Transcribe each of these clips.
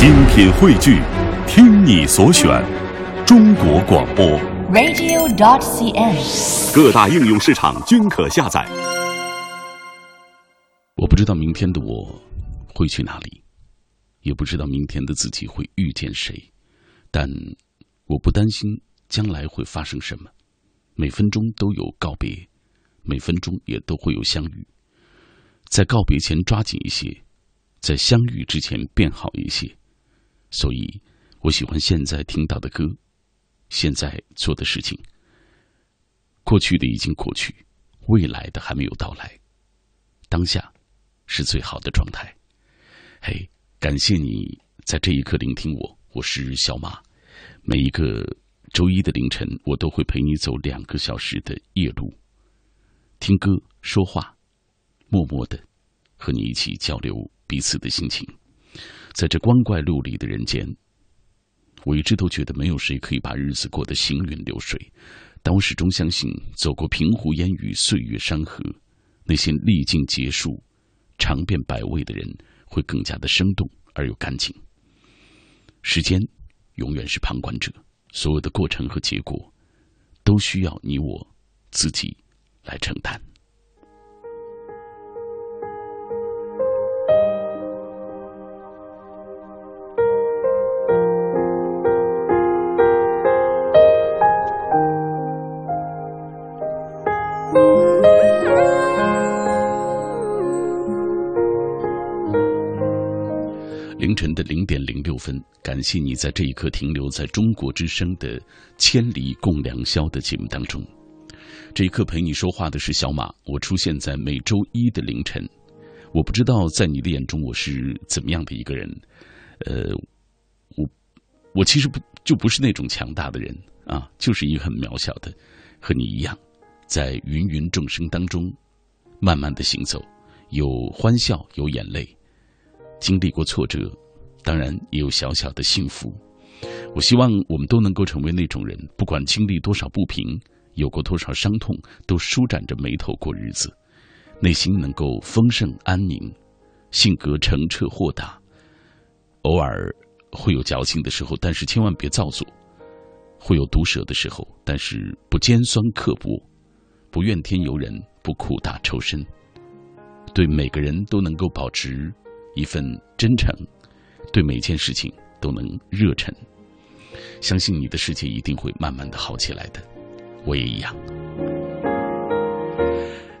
精品汇聚，听你所选，中国广播。radio.dot.cn，。各大应用市场均可下载。我不知道明天的我会去哪里，也不知道明天的自己会遇见谁，但我不担心将来会发生什么。每分钟都有告别，每分钟也都会有相遇。在告别前抓紧一些，在相遇之前变好一些。所以，我喜欢现在听到的歌，现在做的事情。过去的已经过去，未来的还没有到来。当下是最好的状态。嘿，感谢你在这一刻聆听我，我是小马。每一个周一的凌晨，我都会陪你走两个小时的夜路，听歌、说话，默默的和你一起交流彼此的心情。在这光怪陆离的人间，我一直都觉得没有谁可以把日子过得行云流水，但我始终相信，走过平湖烟雨、岁月山河，那些历尽劫数、尝遍百味的人，会更加的生动而又干净。时间永远是旁观者，所有的过程和结果，都需要你我自己来承担。的零点零六分，感谢你在这一刻停留在中国之声的《千里共良宵》的节目当中。这一刻陪你说话的是小马，我出现在每周一的凌晨。我不知道在你的眼中我是怎么样的一个人，呃，我我其实不就不是那种强大的人啊，就是一个很渺小的，和你一样，在芸芸众生当中慢慢的行走，有欢笑，有眼泪。经历过挫折，当然也有小小的幸福。我希望我们都能够成为那种人，不管经历多少不平，有过多少伤痛，都舒展着眉头过日子，内心能够丰盛安宁，性格澄澈豁达。偶尔会有矫情的时候，但是千万别造作；会有毒舌的时候，但是不尖酸刻薄，不怨天尤人，不苦大仇深。对每个人都能够保持。一份真诚，对每件事情都能热忱，相信你的世界一定会慢慢的好起来的。我也一样。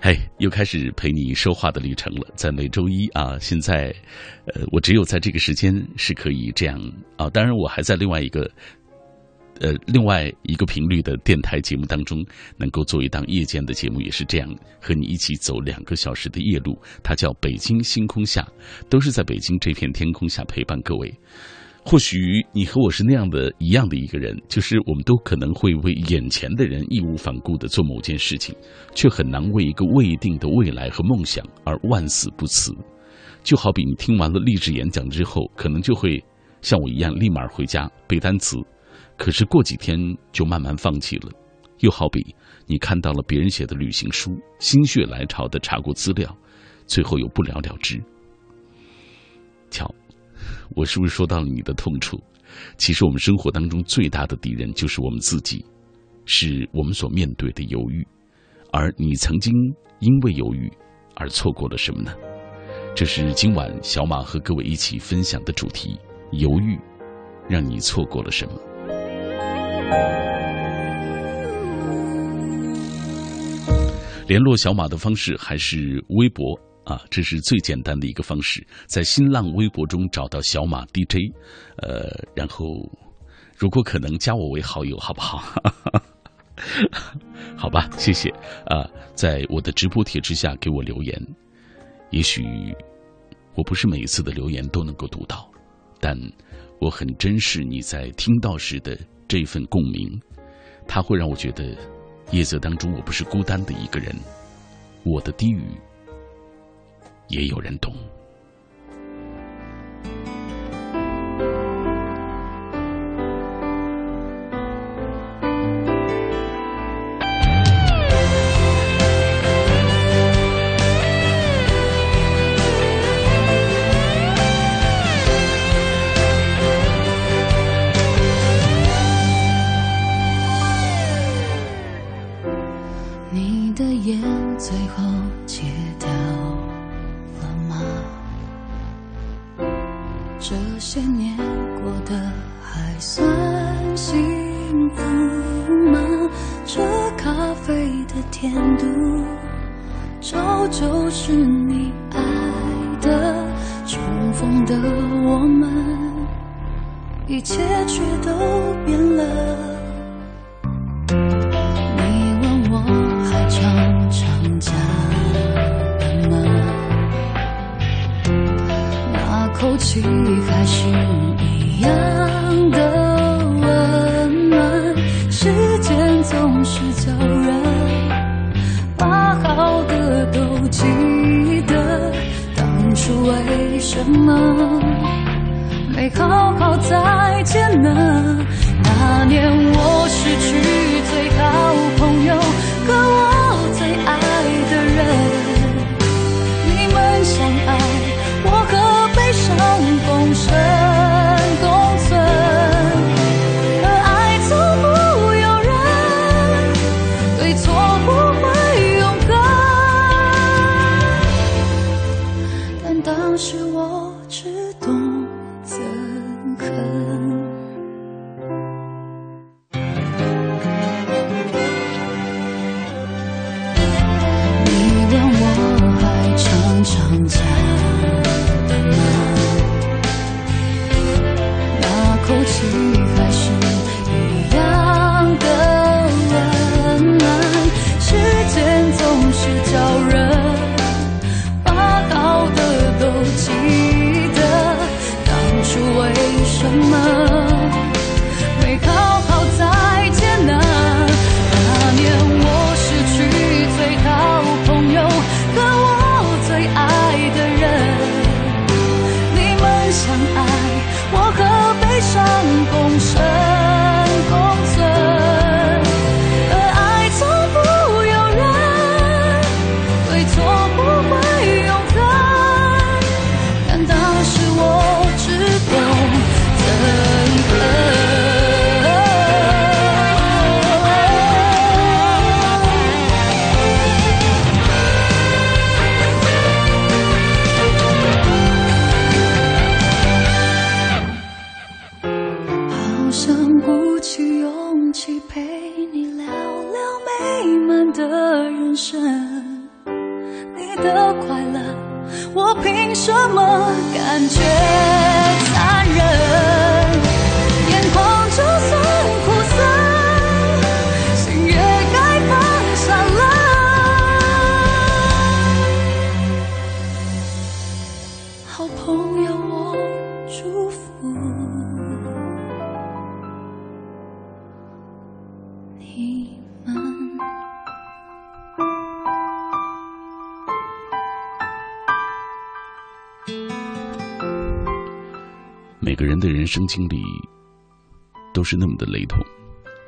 嘿，又开始陪你说话的旅程了。在每周一啊，现在，呃，我只有在这个时间是可以这样啊。当然，我还在另外一个。呃，另外一个频率的电台节目当中，能够做一档夜间的节目，也是这样和你一起走两个小时的夜路。它叫《北京星空下》，都是在北京这片天空下陪伴各位。或许你和我是那样的一样的一个人，就是我们都可能会为眼前的人义无反顾地做某件事情，却很难为一个未定的未来和梦想而万死不辞。就好比你听完了励志演讲之后，可能就会像我一样立马回家背单词。可是过几天就慢慢放弃了，又好比你看到了别人写的旅行书，心血来潮的查过资料，最后又不了了之。瞧，我是不是说到了你的痛处？其实我们生活当中最大的敌人就是我们自己，是我们所面对的犹豫。而你曾经因为犹豫而错过了什么呢？这是今晚小马和各位一起分享的主题：犹豫让你错过了什么？联络小马的方式还是微博啊，这是最简单的一个方式。在新浪微博中找到小马 DJ，呃，然后如果可能加我为好友，好不好？好吧，谢谢啊，在我的直播帖之下给我留言。也许我不是每一次的留言都能够读到，但我很珍视你在听到时的。这份共鸣，它会让我觉得，夜色当中我不是孤单的一个人，我的低语也有人懂。么的雷同，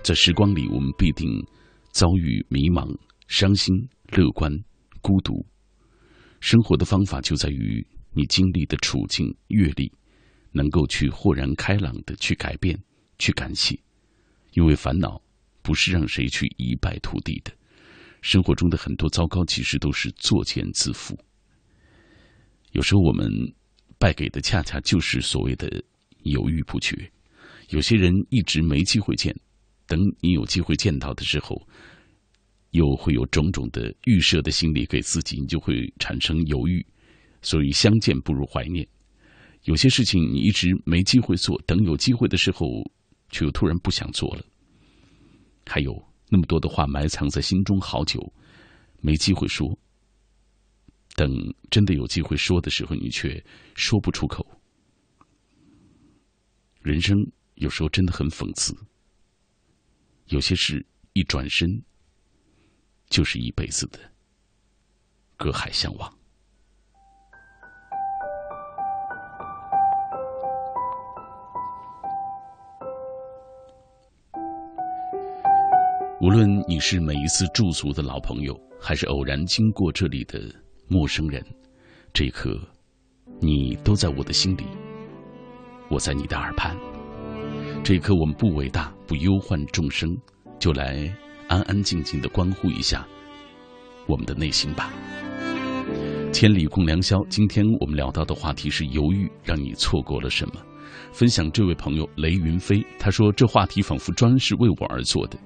在时光里，我们必定遭遇迷茫、伤心、乐观、孤独。生活的方法就在于你经历的处境、阅历，能够去豁然开朗的去改变、去感谢，因为烦恼不是让谁去一败涂地的。生活中的很多糟糕，其实都是作茧自缚。有时候我们败给的恰恰就是所谓的犹豫不决。有些人一直没机会见，等你有机会见到的时候，又会有种种的预设的心理给自己，你就会产生犹豫。所以相见不如怀念。有些事情你一直没机会做，等有机会的时候，却又突然不想做了。还有那么多的话埋藏在心中好久，没机会说。等真的有机会说的时候，你却说不出口。人生有时候真的很讽刺，有些事一转身就是一辈子的隔海相望。无论你是每一次驻足的老朋友，还是偶然经过这里的陌生人，这一刻，你都在我的心里，我在你的耳畔。这一刻，我们不伟大，不忧患众生，就来安安静静的关护一下我们的内心吧。千里共良宵。今天我们聊到的话题是犹豫，让你错过了什么？分享这位朋友雷云飞，他说这话题仿佛专是为我而做的。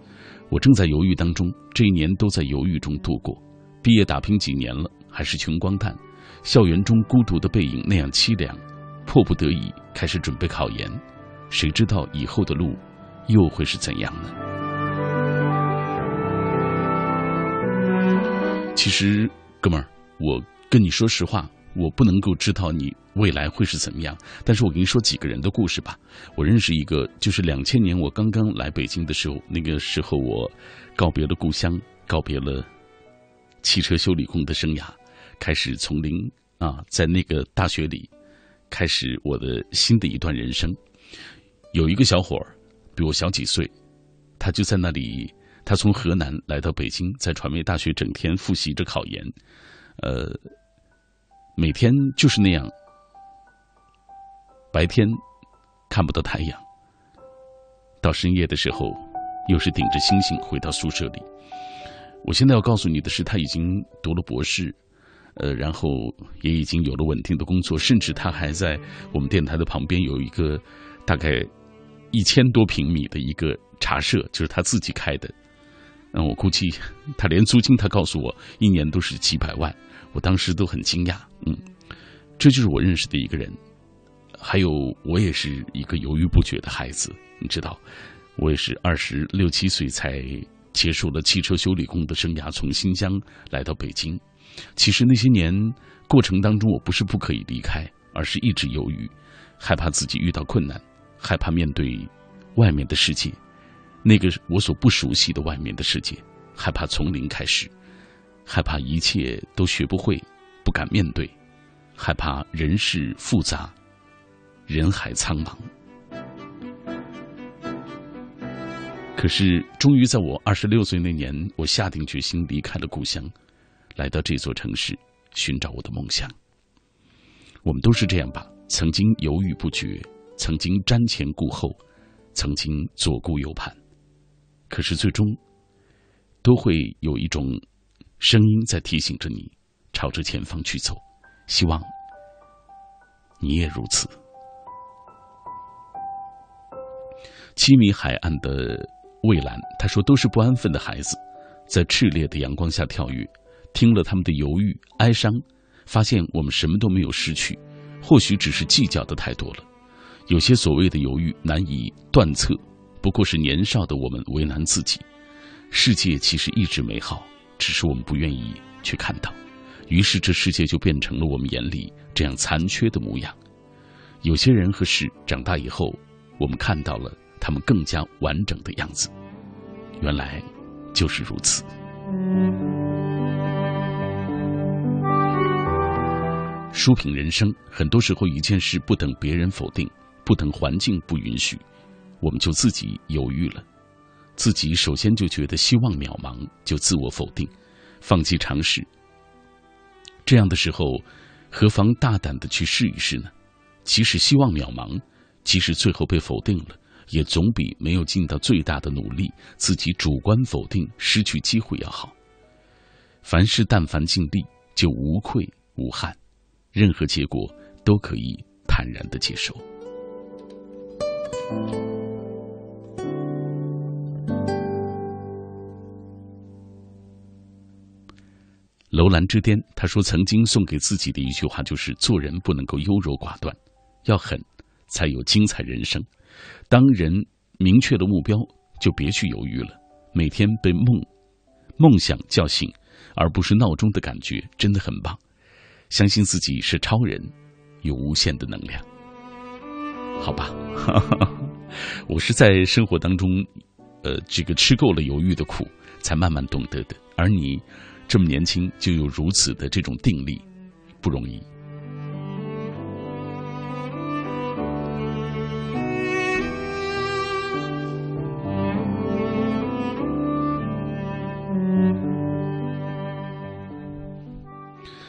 我正在犹豫当中，这一年都在犹豫中度过。毕业打拼几年了，还是穷光蛋，校园中孤独的背影那样凄凉，迫不得已开始准备考研。谁知道以后的路又会是怎样呢？其实，哥们儿，我跟你说实话，我不能够知道你未来会是怎么样。但是我跟你说几个人的故事吧。我认识一个，就是两千年我刚刚来北京的时候，那个时候我告别了故乡，告别了汽车修理工的生涯，开始从零啊，在那个大学里开始我的新的一段人生。有一个小伙儿比我小几岁，他就在那里。他从河南来到北京，在传媒大学整天复习着考研，呃，每天就是那样，白天看不到太阳，到深夜的时候又是顶着星星回到宿舍里。我现在要告诉你的是，他已经读了博士，呃，然后也已经有了稳定的工作，甚至他还在我们电台的旁边有一个大概一千多平米的一个茶社，就是他自己开的。那我估计，他连租金，他告诉我一年都是几百万，我当时都很惊讶。嗯，这就是我认识的一个人。还有，我也是一个犹豫不决的孩子，你知道，我也是二十六七岁才结束了汽车修理工的生涯，从新疆来到北京。其实那些年过程当中，我不是不可以离开，而是一直犹豫，害怕自己遇到困难，害怕面对外面的世界。那个我所不熟悉的外面的世界，害怕从零开始，害怕一切都学不会，不敢面对，害怕人事复杂，人海苍茫。可是，终于在我二十六岁那年，我下定决心离开了故乡，来到这座城市，寻找我的梦想。我们都是这样吧？曾经犹豫不决，曾经瞻前顾后，曾经左顾右盼。可是最终，都会有一种声音在提醒着你，朝着前方去走。希望你也如此。七米海岸的蔚蓝，他说：“都是不安分的孩子，在炽烈的阳光下跳跃。听了他们的犹豫、哀伤，发现我们什么都没有失去，或许只是计较的太多了。有些所谓的犹豫难以断测。”不过是年少的我们为难自己，世界其实一直美好，只是我们不愿意去看到，于是这世界就变成了我们眼里这样残缺的模样。有些人和事长大以后，我们看到了他们更加完整的样子，原来就是如此。书评人生，很多时候一件事不等别人否定，不等环境不允许。我们就自己犹豫了，自己首先就觉得希望渺茫，就自我否定，放弃尝试。这样的时候，何妨大胆的去试一试呢？即使希望渺茫，即使最后被否定了，也总比没有尽到最大的努力，自己主观否定、失去机会要好。凡事但凡尽力，就无愧无憾，任何结果都可以坦然的接受。楼兰之巅，他说曾经送给自己的一句话就是：做人不能够优柔寡断，要狠，才有精彩人生。当人明确了目标，就别去犹豫了。每天被梦、梦想叫醒，而不是闹钟的感觉，真的很棒。相信自己是超人，有无限的能量。好吧，我是在生活当中，呃，这个吃够了犹豫的苦，才慢慢懂得的。而你。这么年轻就有如此的这种定力，不容易。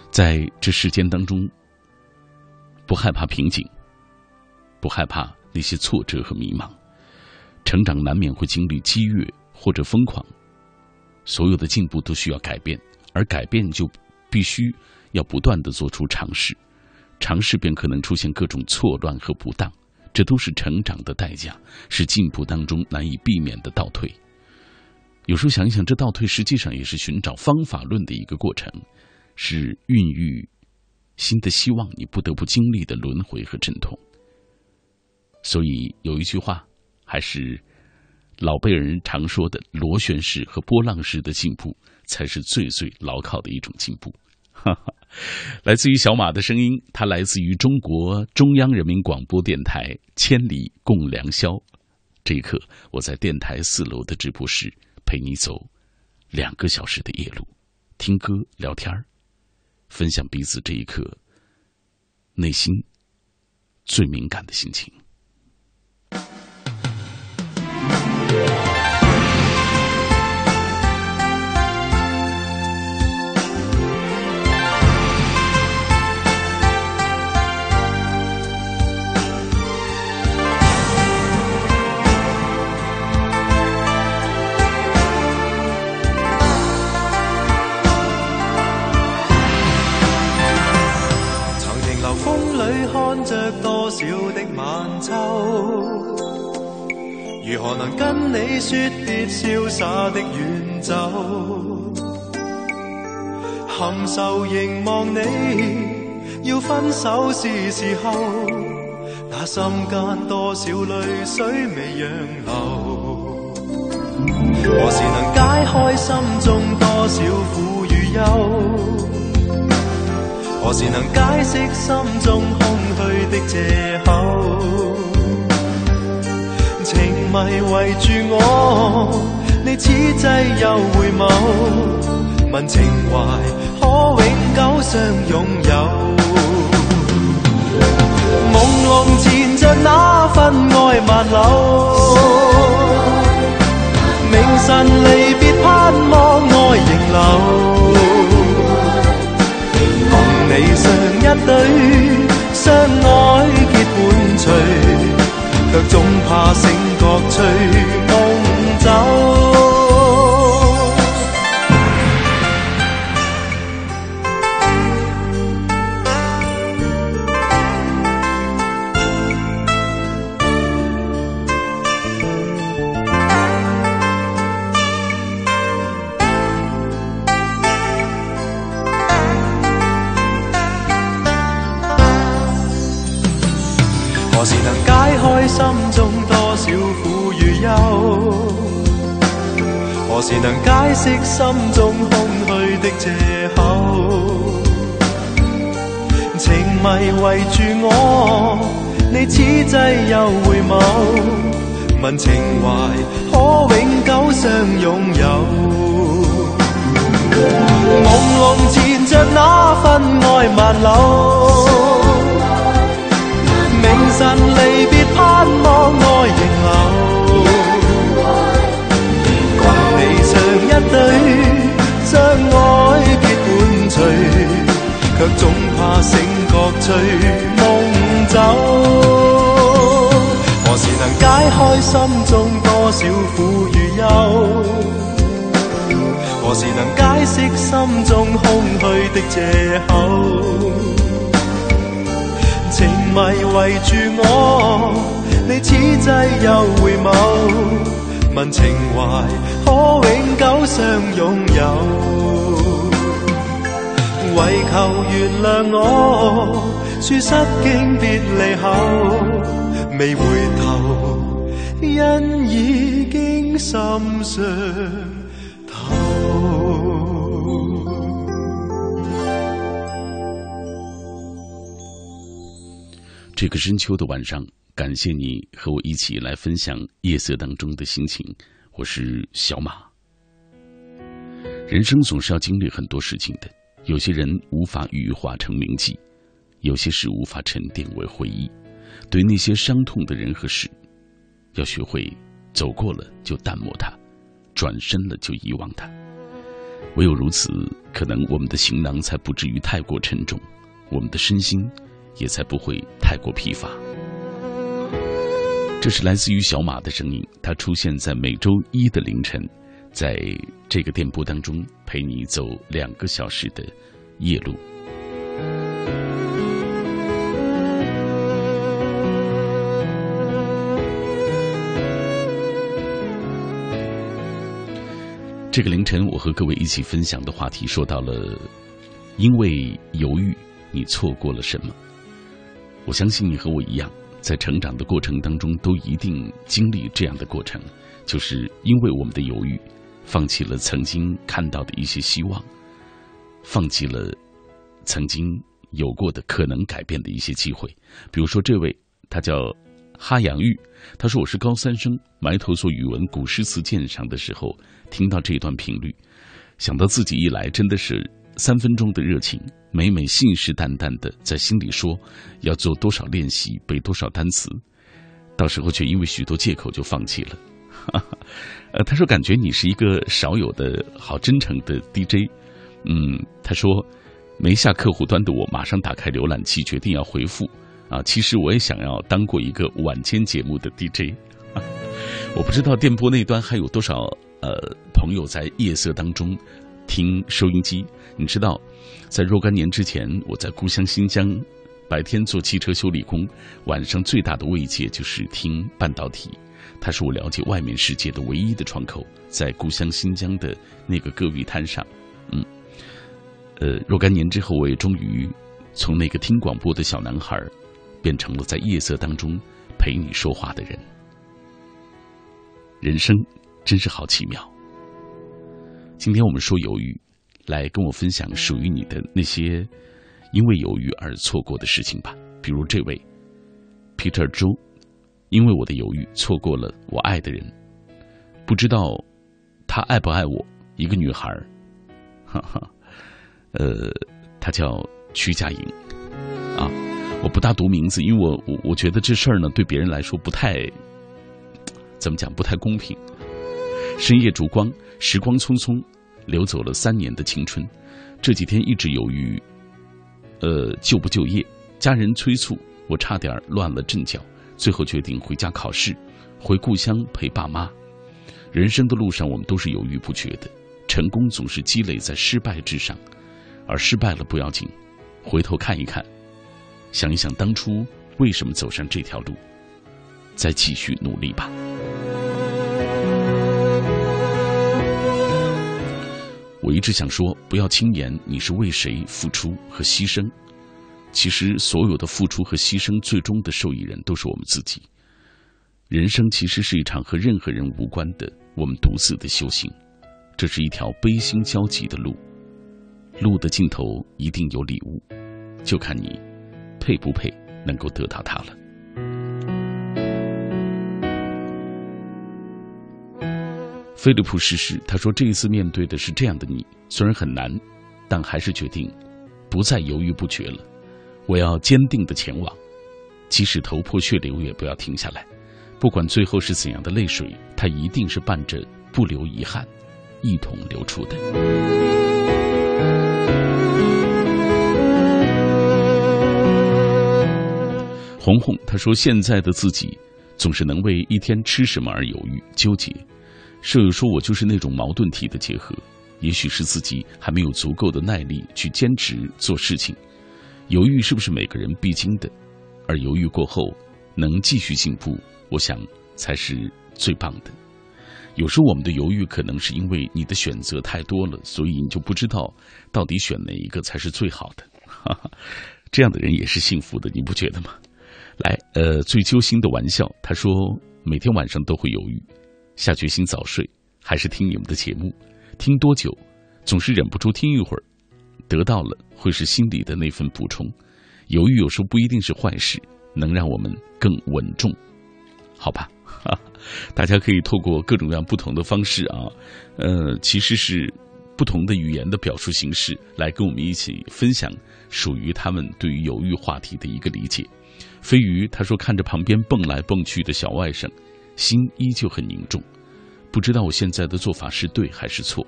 在这世间当中，不害怕瓶颈，不害怕那些挫折和迷茫。成长难免会经历激越或者疯狂。所有的进步都需要改变，而改变就必须要不断的做出尝试，尝试便可能出现各种错乱和不当，这都是成长的代价，是进步当中难以避免的倒退。有时候想一想，这倒退实际上也是寻找方法论的一个过程，是孕育新的希望，你不得不经历的轮回和阵痛。所以有一句话，还是老辈人常说的：螺旋式和波浪式的进步，才是最最牢靠的一种进步。哈哈，来自于小马的声音，它来自于中国中央人民广播电台《千里共良宵》。这一刻，我在电台四楼的直播室，陪你走两个小时的夜路，听歌、聊天分享彼此这一刻内心最敏感的心情。曾停留风里看着多少的晚秋。如何能跟你说别潇洒的远走？含愁凝望你，要分手是时候。那心间多少泪水未让流？何时能解开心中多少苦与忧？何时能解释心中空虚的借口？迷围住我，你此际又回眸，问情怀可永久相拥有。朦胧缠着那份爱万缕，明晨离别盼望爱仍留，共你上一对，相爱结伴随。却总怕醒乐趣问情怀可永久相拥有。朦胧缠着那份爱万缕。明晨离别，盼望爱仍留。共你上一对，相爱结伴随，却总怕醒觉随开心中多少苦与忧？何时能解释心中空虚的借口？情迷围住我，你此际又回眸，问情怀可永久相拥有。唯求原谅我，说失敬别离后，未回头，因已经心伤透。这个深秋的晚上，感谢你和我一起来分享夜色当中的心情。我是小马。人生总是要经历很多事情的，有些人无法羽化成铭记，有些事无法沉淀为回忆。对那些伤痛的人和事，要学会走过了就淡漠它，转身了就遗忘它。唯有如此，可能我们的行囊才不至于太过沉重，我们的身心。也才不会太过疲乏。这是来自于小马的声音，它出现在每周一的凌晨，在这个电波当中陪你走两个小时的夜路。这个凌晨，我和各位一起分享的话题说到了，因为犹豫，你错过了什么？我相信你和我一样，在成长的过程当中，都一定经历这样的过程，就是因为我们的犹豫，放弃了曾经看到的一些希望，放弃了曾经有过的可能改变的一些机会。比如说，这位他叫。哈杨玉，他说：“我是高三生，埋头做语文古诗词鉴赏的时候，听到这段频率，想到自己一来真的是三分钟的热情，每每信誓旦旦的在心里说要做多少练习，背多少单词，到时候却因为许多借口就放弃了。”呃，他说：“感觉你是一个少有的好真诚的 DJ。”嗯，他说：“没下客户端的我，马上打开浏览器，决定要回复。”啊，其实我也想要当过一个晚间节目的 DJ。我不知道电波那端还有多少呃朋友在夜色当中听收音机。你知道，在若干年之前，我在故乡新疆，白天做汽车修理工，晚上最大的慰藉就是听半导体，它是我了解外面世界的唯一的窗口。在故乡新疆的那个戈壁滩上，嗯，呃，若干年之后，我也终于从那个听广播的小男孩。变成了在夜色当中陪你说话的人，人生真是好奇妙。今天我们说犹豫，来跟我分享属于你的那些因为犹豫而错过的事情吧。比如这位 Peter 周，因为我的犹豫错过了我爱的人，不知道他爱不爱我。一个女孩，哈哈，呃，她叫曲佳莹，啊。我不大读名字，因为我我我觉得这事儿呢，对别人来说不太怎么讲，不太公平。深夜烛光，时光匆匆，流走了三年的青春。这几天一直犹豫，呃，就不就业？家人催促，我差点乱了阵脚，最后决定回家考试，回故乡陪爸妈。人生的路上，我们都是犹豫不决的。成功总是积累在失败之上，而失败了不要紧，回头看一看。想一想当初为什么走上这条路，再继续努力吧。我一直想说，不要轻言你是为谁付出和牺牲。其实，所有的付出和牺牲，最终的受益人都是我们自己。人生其实是一场和任何人无关的，我们独自的修行。这是一条悲心交集的路，路的尽头一定有礼物，就看你。配不配能够得到它了？菲利普逝世，他说：“这一次面对的是这样的你，虽然很难，但还是决定不再犹豫不决了。我要坚定的前往，即使头破血流也不要停下来。不管最后是怎样的泪水，它一定是伴着不留遗憾，一同流出的。”红红他说：“现在的自己总是能为一天吃什么而犹豫纠结。舍友说我就是那种矛盾体的结合，也许是自己还没有足够的耐力去坚持做事情。犹豫是不是每个人必经的？而犹豫过后能继续进步，我想才是最棒的。有时候我们的犹豫可能是因为你的选择太多了，所以你就不知道到底选哪一个才是最好的。哈哈，这样的人也是幸福的，你不觉得吗？”来，呃，最揪心的玩笑。他说，每天晚上都会犹豫，下决心早睡，还是听你们的节目。听多久，总是忍不住听一会儿。得到了，会是心里的那份补充。犹豫有时候不一定是坏事，能让我们更稳重，好吧？大家可以透过各种各样不同的方式啊，呃，其实是不同的语言的表述形式，来跟我们一起分享属于他们对于犹豫话题的一个理解。飞鱼他说：“看着旁边蹦来蹦去的小外甥，心依旧很凝重。不知道我现在的做法是对还是错。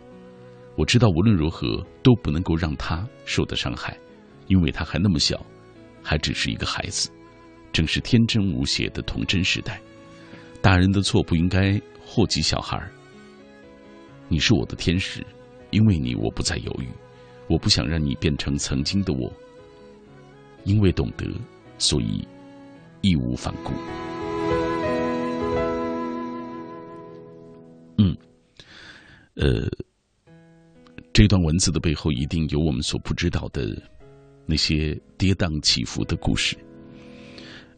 我知道无论如何都不能够让他受的伤害，因为他还那么小，还只是一个孩子，正是天真无邪的童真时代。大人的错不应该祸及小孩。你是我的天使，因为你我不再犹豫。我不想让你变成曾经的我，因为懂得，所以义无反顾。嗯，呃，这段文字的背后一定有我们所不知道的那些跌宕起伏的故事。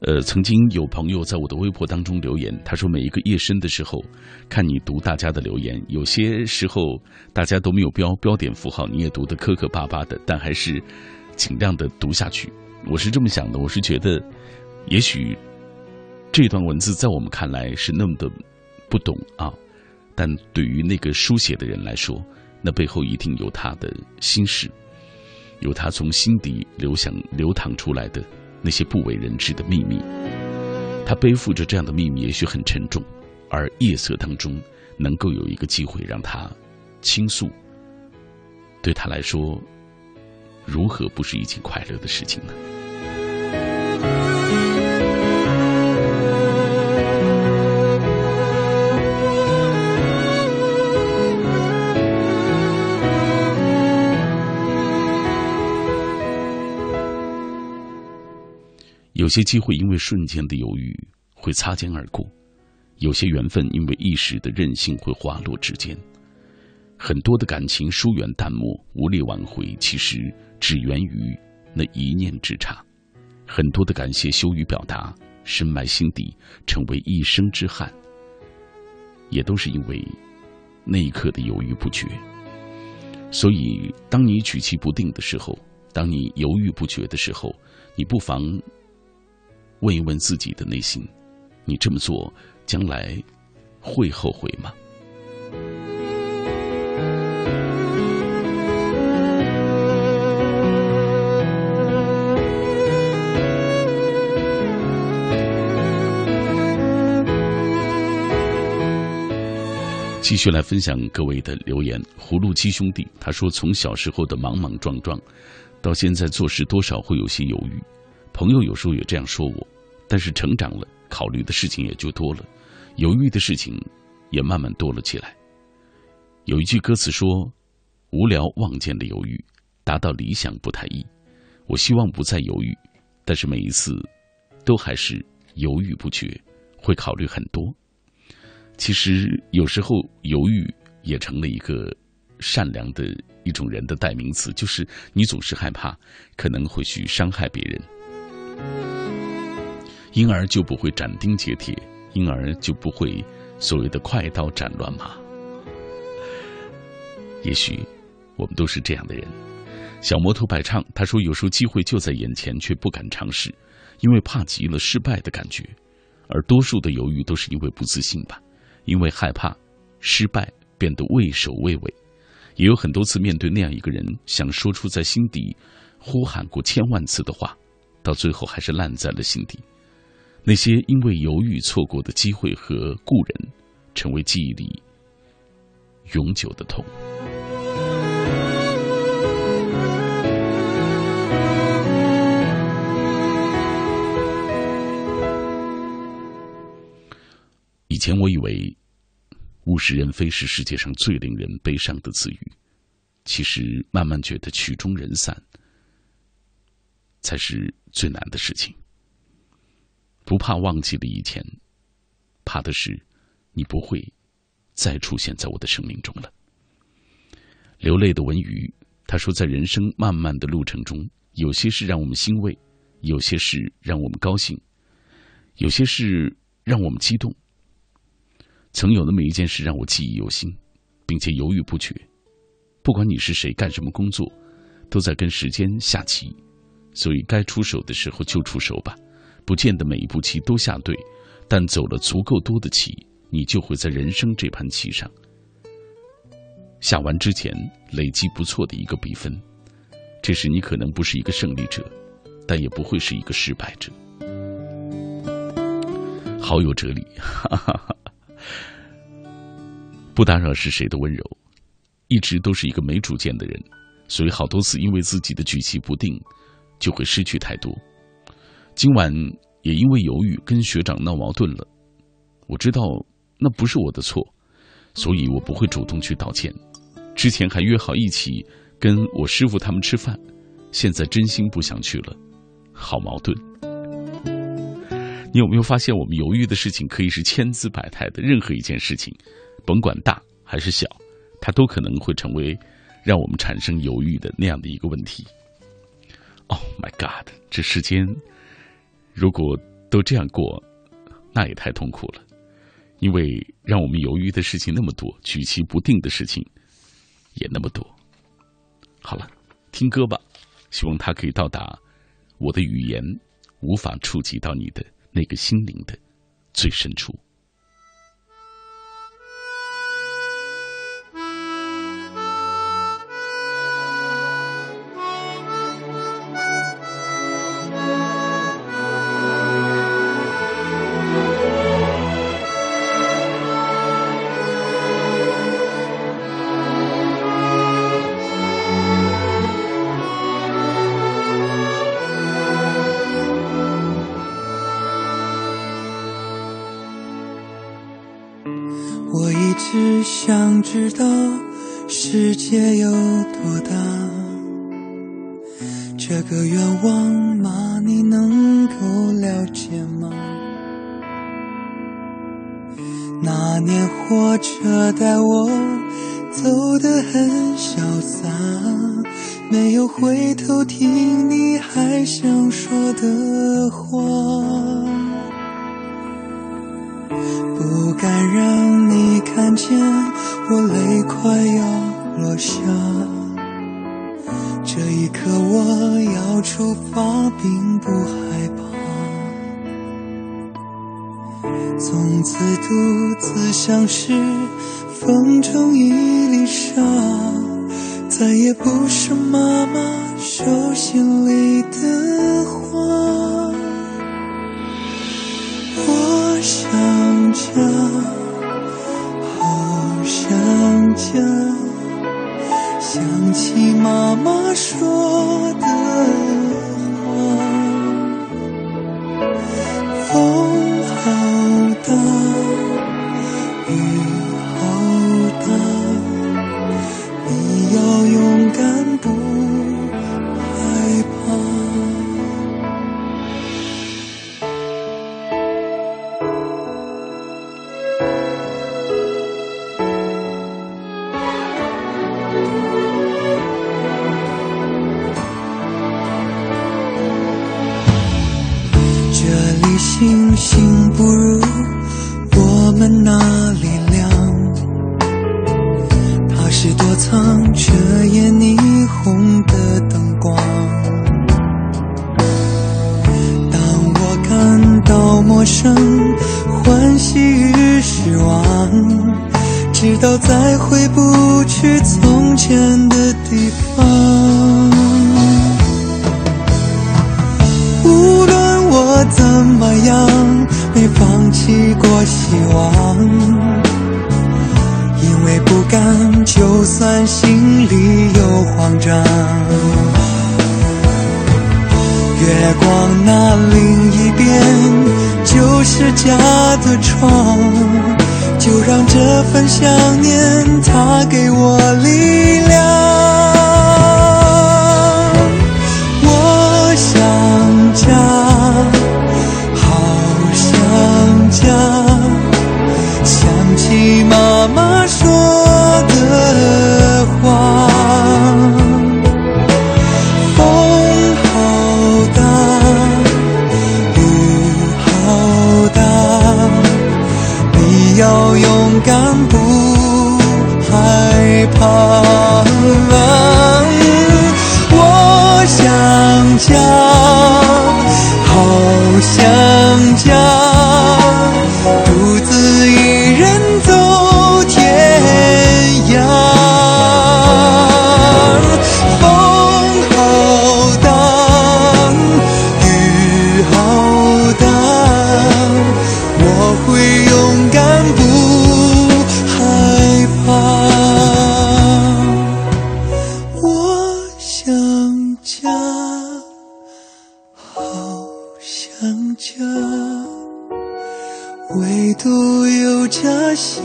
呃，曾经有朋友在我的微博当中留言，他说每一个夜深的时候，看你读大家的留言，有些时候大家都没有标标点符号，你也读得磕磕巴巴的，但还是尽量的读下去。我是这么想的，我是觉得，也许这段文字在我们看来是那么的不懂啊，但对于那个书写的人来说，那背后一定有他的心事，有他从心底流向流淌出来的。那些不为人知的秘密，他背负着这样的秘密，也许很沉重，而夜色当中能够有一个机会让他倾诉，对他来说，如何不是一件快乐的事情呢？有些机会因为瞬间的犹豫会擦肩而过，有些缘分因为一时的任性会滑落指尖，很多的感情疏远淡漠无力挽回，其实只源于那一念之差；很多的感谢羞于表达，深埋心底成为一生之憾，也都是因为那一刻的犹豫不决。所以，当你举棋不定的时候，当你犹豫不决的时候，你不妨。问一问自己的内心，你这么做将来会后悔吗？继续来分享各位的留言。葫芦七兄弟他说：“从小时候的莽莽撞撞，到现在做事多少会有些犹豫。”朋友有时候也这样说我，但是成长了，考虑的事情也就多了，犹豫的事情也慢慢多了起来。有一句歌词说：“无聊望见的犹豫，达到理想不太易。”我希望不再犹豫，但是每一次都还是犹豫不决，会考虑很多。其实有时候犹豫也成了一个善良的一种人的代名词，就是你总是害怕可能会去伤害别人。因而就不会斩钉截铁，因而就不会所谓的快刀斩乱麻。也许我们都是这样的人。小摩托摆唱他说：“有时候机会就在眼前，却不敢尝试，因为怕极了失败的感觉。而多数的犹豫都是因为不自信吧，因为害怕失败，变得畏首畏尾。也有很多次面对那样一个人，想说出在心底呼喊过千万次的话。”到最后还是烂在了心底。那些因为犹豫错过的机会和故人，成为记忆里永久的痛。以前我以为“物是人非”是世界上最令人悲伤的词语，其实慢慢觉得曲终人散。才是最难的事情。不怕忘记了以前，怕的是你不会再出现在我的生命中了。流泪的文鱼，他说，在人生漫漫的路程中，有些事让我们欣慰，有些事让我们高兴，有些事让我们激动。曾有那么一件事让我记忆犹新，并且犹豫不决。不管你是谁，干什么工作，都在跟时间下棋。所以，该出手的时候就出手吧，不见得每一步棋都下对，但走了足够多的棋，你就会在人生这盘棋上下完之前累积不错的一个比分。这时你可能不是一个胜利者，但也不会是一个失败者。好有哲理，哈哈哈。不打扰是谁的温柔，一直都是一个没主见的人，所以好多次因为自己的举棋不定。就会失去太多。今晚也因为犹豫跟学长闹矛盾了，我知道那不是我的错，所以我不会主动去道歉。之前还约好一起跟我师傅他们吃饭，现在真心不想去了。好矛盾。你有没有发现，我们犹豫的事情可以是千姿百态的，任何一件事情，甭管大还是小，它都可能会成为让我们产生犹豫的那样的一个问题。Oh my God！这世间如果都这样过，那也太痛苦了，因为让我们犹豫的事情那么多，举棋不定的事情也那么多。好了，听歌吧，希望它可以到达我的语言无法触及到你的。那个心灵的最深处。这个愿望吗？你能够了解吗？那年火车带我走得很潇洒，没有回头听你还想说的话。不敢让你看见我泪快要落下，一刻我要出发，并不害怕。从此独自像是风中一粒沙，再也不是妈妈手心里的花。我想。家，好想家，想起妈妈说的家兴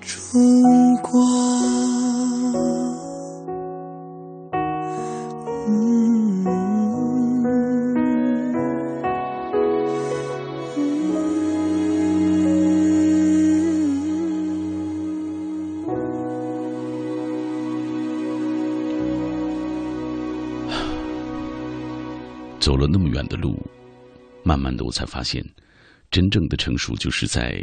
中光走了那么远的路慢慢的我才发现真正的成熟就是在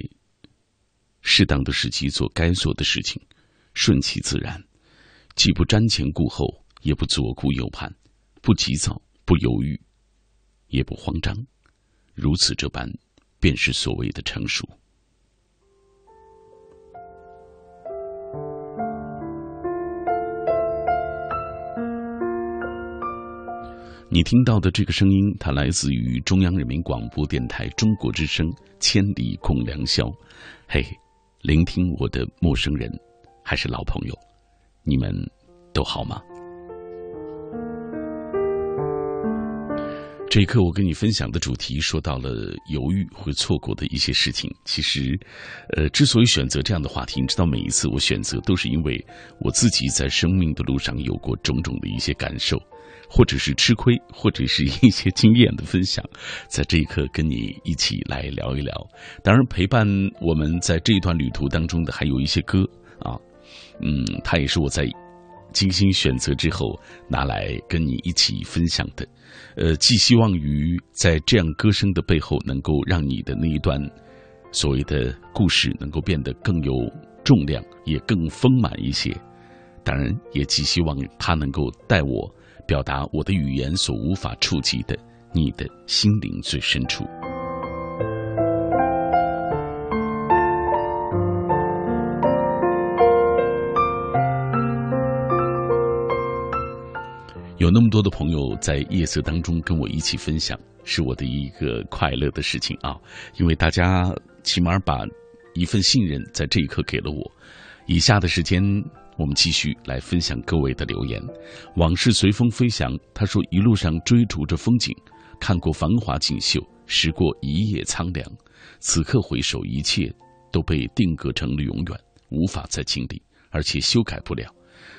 适当的时机做该做的事情，顺其自然，既不瞻前顾后，也不左顾右盼，不急躁，不犹豫，也不慌张，如此这般，便是所谓的成熟。你听到的这个声音，它来自于中央人民广播电台中国之声《千里共良宵》。嘿，聆听我的陌生人，还是老朋友，你们都好吗？这一刻，我跟你分享的主题说到了犹豫会错过的一些事情。其实，呃，之所以选择这样的话题，你知道，每一次我选择都是因为我自己在生命的路上有过种种的一些感受。或者是吃亏，或者是一些经验的分享，在这一刻跟你一起来聊一聊。当然，陪伴我们在这一段旅途当中的还有一些歌啊，嗯，它也是我在精心选择之后拿来跟你一起分享的。呃，寄希望于在这样歌声的背后，能够让你的那一段所谓的故事能够变得更有重量，也更丰满一些。当然，也寄希望它能够带我。表达我的语言所无法触及的，你的心灵最深处。有那么多的朋友在夜色当中跟我一起分享，是我的一个快乐的事情啊！因为大家起码把一份信任在这一刻给了我。以下的时间。我们继续来分享各位的留言。往事随风飞翔，他说一路上追逐着风景，看过繁华锦绣，识过一夜苍凉。此刻回首，一切都被定格成了永远，无法再经历，而且修改不了。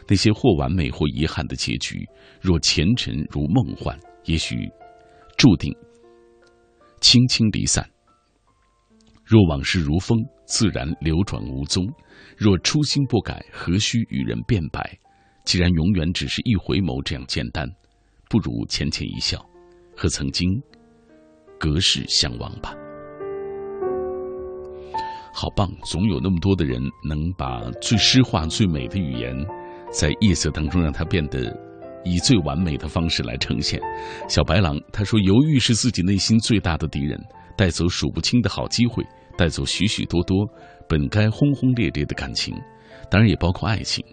那些或完美或遗憾的结局，若前尘如梦幻，也许注定轻轻离散。若往事如风，自然流转无踪。若初心不改，何须与人辩白？既然永远只是一回眸这样简单，不如浅浅一笑，和曾经隔世相望吧。好棒！总有那么多的人能把最诗化、最美的语言，在夜色当中让它变得以最完美的方式来呈现。小白狼他说：“犹豫是自己内心最大的敌人，带走数不清的好机会，带走许许多多。”本该轰轰烈烈的感情，当然也包括爱情。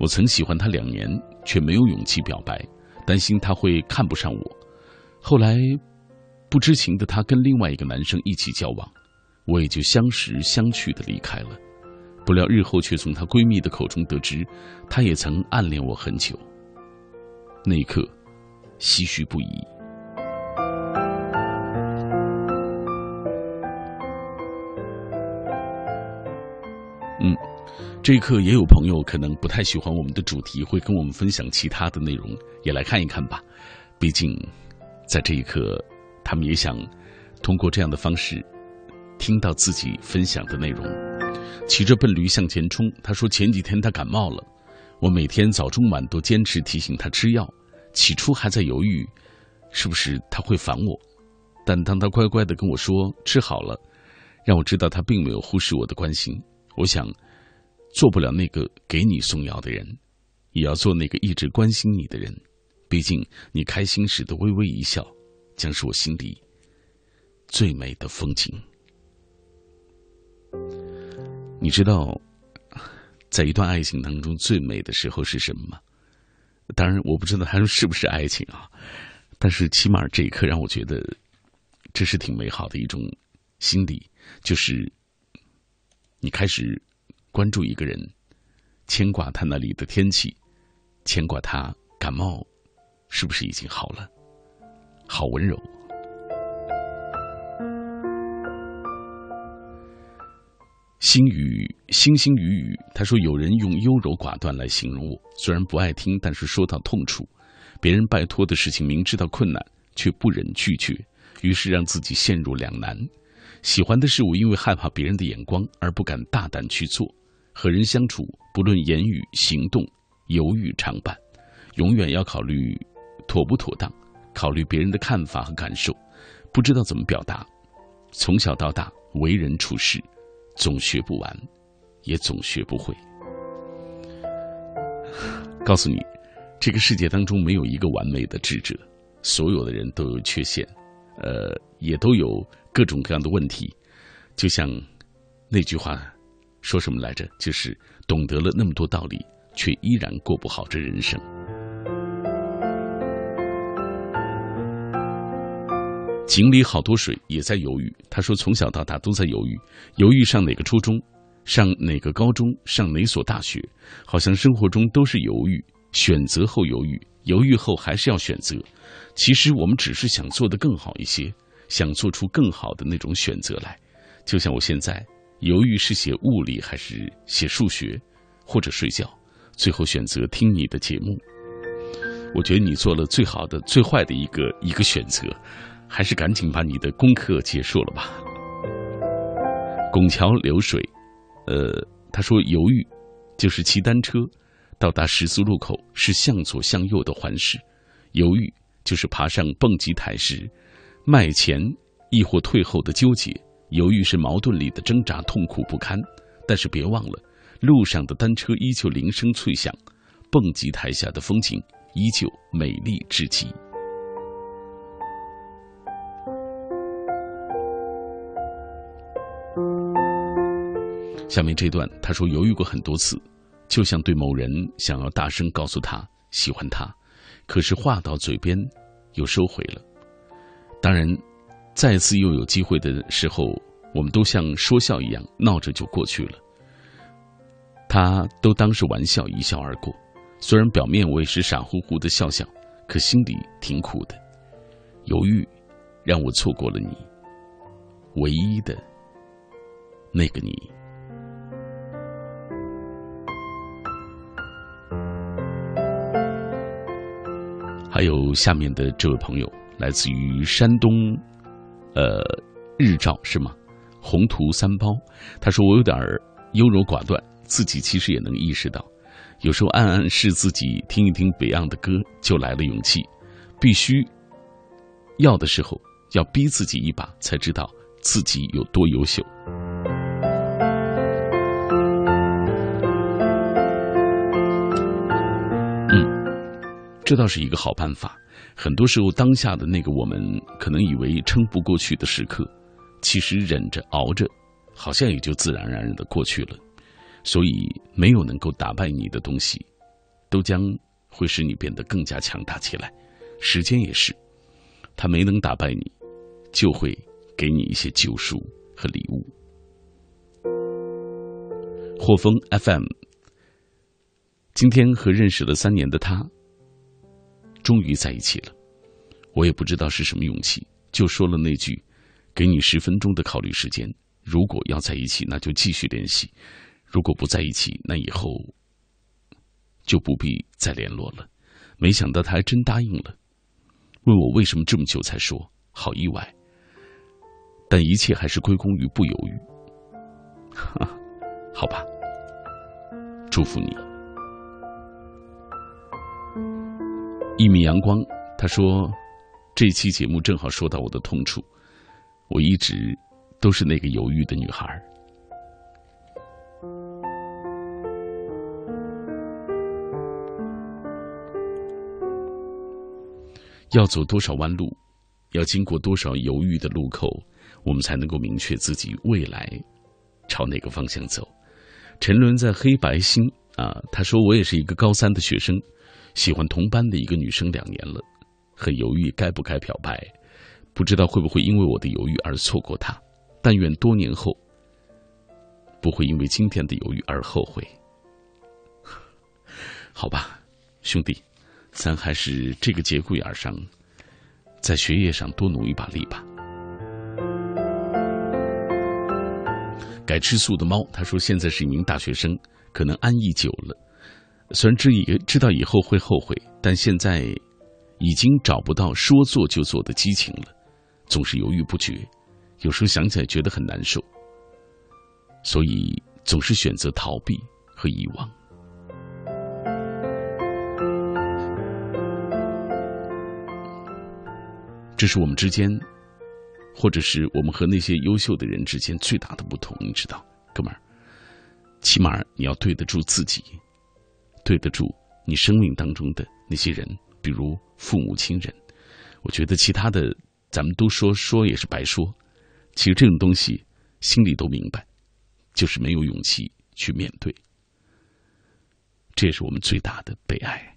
我曾喜欢他两年，却没有勇气表白，担心他会看不上我。后来，不知情的他跟另外一个男生一起交往，我也就相识相去的离开了。不料日后却从她闺蜜的口中得知，她也曾暗恋我很久。那一刻，唏嘘不已。这一刻也有朋友可能不太喜欢我们的主题，会跟我们分享其他的内容，也来看一看吧。毕竟，在这一刻，他们也想通过这样的方式听到自己分享的内容。骑着笨驴向前冲，他说前几天他感冒了，我每天早中晚都坚持提醒他吃药。起初还在犹豫，是不是他会烦我，但当他乖乖的跟我说吃好了，让我知道他并没有忽视我的关心。我想，做不了那个给你送药的人，也要做那个一直关心你的人。毕竟，你开心时的微微一笑，将是我心里最美的风景。你知道，在一段爱情当中最美的时候是什么吗？当然，我不知道他说是不是爱情啊，但是起码这一刻让我觉得，这是挺美好的一种心理，就是。你开始关注一个人，牵挂他那里的天气，牵挂他感冒是不是已经好了？好温柔。星雨，星星雨雨，他说有人用优柔寡断来形容我，虽然不爱听，但是说到痛处，别人拜托的事情，明知道困难却不忍拒绝，于是让自己陷入两难。喜欢的事物，因为害怕别人的眼光而不敢大胆去做；和人相处，不论言语行动，犹豫常伴，永远要考虑妥不妥当，考虑别人的看法和感受，不知道怎么表达。从小到大，为人处事总学不完，也总学不会。告诉你，这个世界当中没有一个完美的智者，所有的人都有缺陷，呃，也都有各种各样的问题。就像那句话说什么来着？就是懂得了那么多道理，却依然过不好这人生。井里好多水，也在犹豫。他说，从小到大都在犹豫，犹豫上哪个初中，上哪个高中，上哪所大学。好像生活中都是犹豫，选择后犹豫，犹豫后还是要选择。其实我们只是想做得更好一些，想做出更好的那种选择来。就像我现在犹豫是写物理还是写数学，或者睡觉，最后选择听你的节目。我觉得你做了最好的、最坏的一个一个选择。还是赶紧把你的功课结束了吧。拱桥流水，呃，他说犹豫，就是骑单车到达十字路口是向左向右的环视；犹豫就是爬上蹦极台时迈前亦或退后的纠结；犹豫是矛盾里的挣扎，痛苦不堪。但是别忘了，路上的单车依旧铃声脆响，蹦极台下的风景依旧美丽至极。下面这段，他说犹豫过很多次，就像对某人想要大声告诉他喜欢他，可是话到嘴边又收回了。当然，再次又有机会的时候，我们都像说笑一样闹着就过去了。他都当是玩笑一笑而过，虽然表面我也是傻乎乎的笑笑，可心里挺苦的。犹豫，让我错过了你，唯一的那个你。还有下面的这位朋友，来自于山东，呃，日照是吗？宏图三包，他说我有点优柔寡断，自己其实也能意识到，有时候暗暗示自己听一听 Beyond 的歌就来了勇气，必须要的时候要逼自己一把，才知道自己有多优秀。嗯这倒是一个好办法。很多时候，当下的那个我们可能以为撑不过去的时刻，其实忍着熬着，好像也就自然而然的过去了。所以，没有能够打败你的东西，都将会使你变得更加强大起来。时间也是，他没能打败你，就会给你一些救赎和礼物。霍峰 FM，今天和认识了三年的他。终于在一起了，我也不知道是什么勇气，就说了那句：“给你十分钟的考虑时间。如果要在一起，那就继续联系；如果不在一起，那以后就不必再联络了。”没想到他还真答应了，问我为什么这么久才说，好意外。但一切还是归功于不犹豫。哈好吧，祝福你。一米阳光，他说：“这期节目正好说到我的痛处，我一直都是那个犹豫的女孩。要走多少弯路，要经过多少犹豫的路口，我们才能够明确自己未来朝哪个方向走？”沉沦在黑白星啊，他说：“我也是一个高三的学生。”喜欢同班的一个女生两年了，很犹豫该不该表白，不知道会不会因为我的犹豫而错过她。但愿多年后不会因为今天的犹豫而后悔。好吧，兄弟，咱还是这个节骨眼上，在学业上多努一把力吧。改吃素的猫他说现在是一名大学生，可能安逸久了。虽然知以知道以后会后悔，但现在已经找不到说做就做的激情了，总是犹豫不决，有时候想起来觉得很难受，所以总是选择逃避和遗忘。这是我们之间，或者是我们和那些优秀的人之间最大的不同。你知道，哥们儿，起码你要对得住自己，对得住你生命当中的那些人，比如父母亲人。我觉得其他的，咱们都说说也是白说。其实这种东西，心里都明白，就是没有勇气去面对。这也是我们最大的悲哀。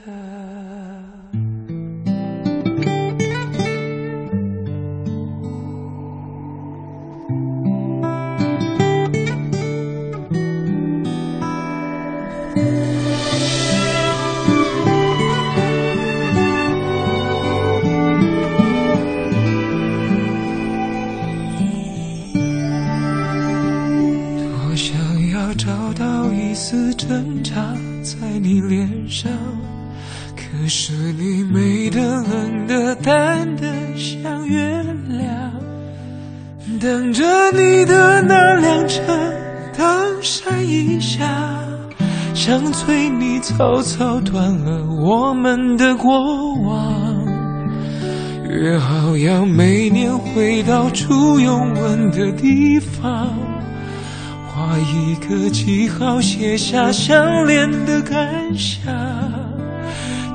可是你美的、冷的、淡的像月亮。等着你的那辆车灯闪一下，想催你草草断了我们的过往。约好要每年回到初拥吻的地方。画一个记号，写下相恋的感想。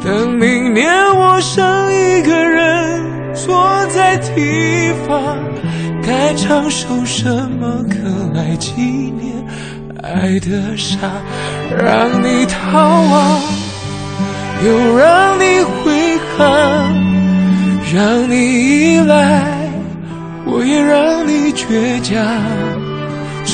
等明年我剩一个人坐在堤防，该唱首什么歌来纪念爱的傻？让你逃亡，又让你回航，让你依赖，我也让你倔强。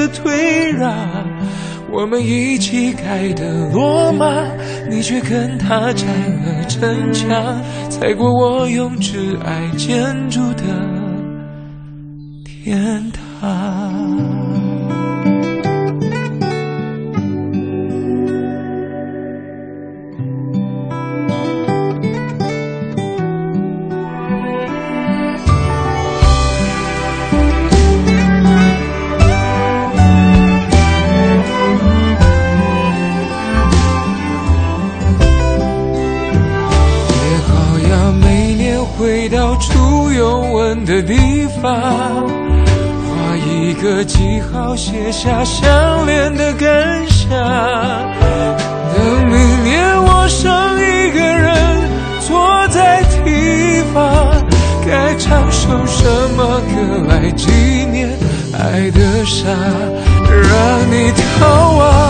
的退让，我们一起盖的罗马，你却跟他拆了城墙，踩过我用挚爱建筑的天堂。的地方，画一个记号，写下相恋的感想。等明年我剩一个人坐在堤防，该唱首什么歌来纪念爱的傻？让你逃亡，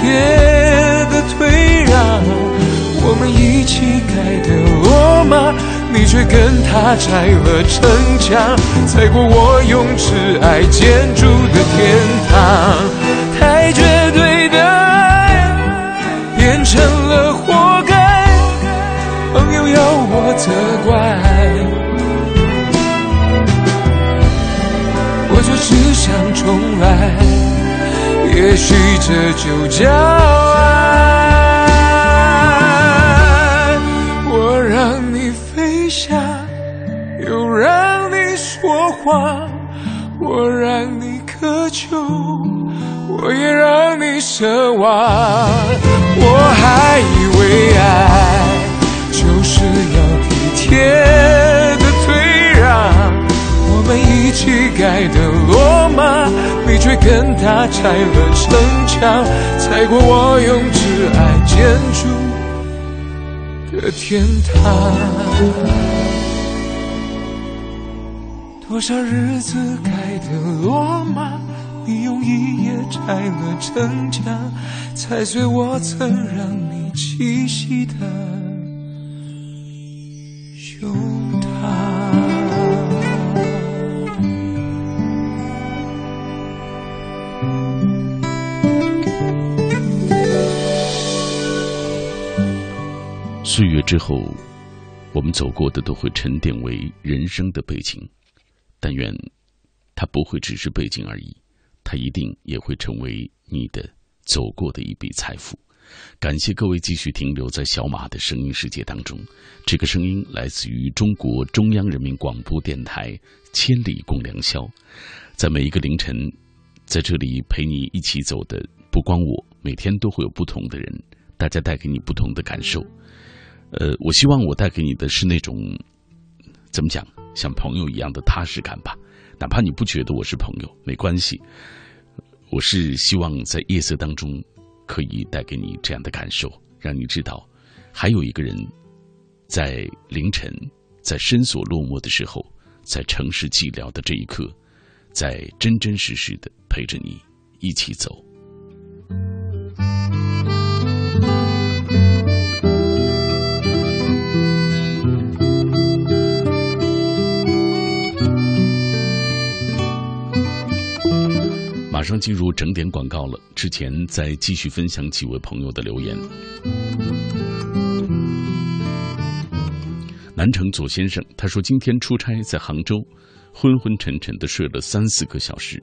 体贴的退让，我们一起盖的罗马，你却跟他拆了城墙，踩过我用挚爱建筑的天堂。太绝对的爱变成了活该，朋友要我责怪。我就只想重来，也许这就叫爱。我让你飞翔，又让你说谎，我让你渴求，我也让你奢望。我还以为爱就是要体贴的退让。我们一起盖的罗马，你却跟他拆了城墙，踩过我用挚爱建筑的天堂。多少日子盖的罗马，你用一夜拆了城墙，踩碎我曾让你栖息的之后，我们走过的都会沉淀为人生的背景。但愿它不会只是背景而已，它一定也会成为你的走过的一笔财富。感谢各位继续停留在小马的声音世界当中。这个声音来自于中国中央人民广播电台，千里共良宵。在每一个凌晨，在这里陪你一起走的不光我，每天都会有不同的人，大家带给你不同的感受。呃，我希望我带给你的是那种怎么讲，像朋友一样的踏实感吧。哪怕你不觉得我是朋友，没关系。我是希望在夜色当中，可以带给你这样的感受，让你知道，还有一个人在凌晨，在深锁落寞的时候，在城市寂寥的这一刻，在真真实实的陪着你一起走。马上进入整点广告了，之前再继续分享几位朋友的留言。南城左先生他说：“今天出差在杭州，昏昏沉沉的睡了三四个小时，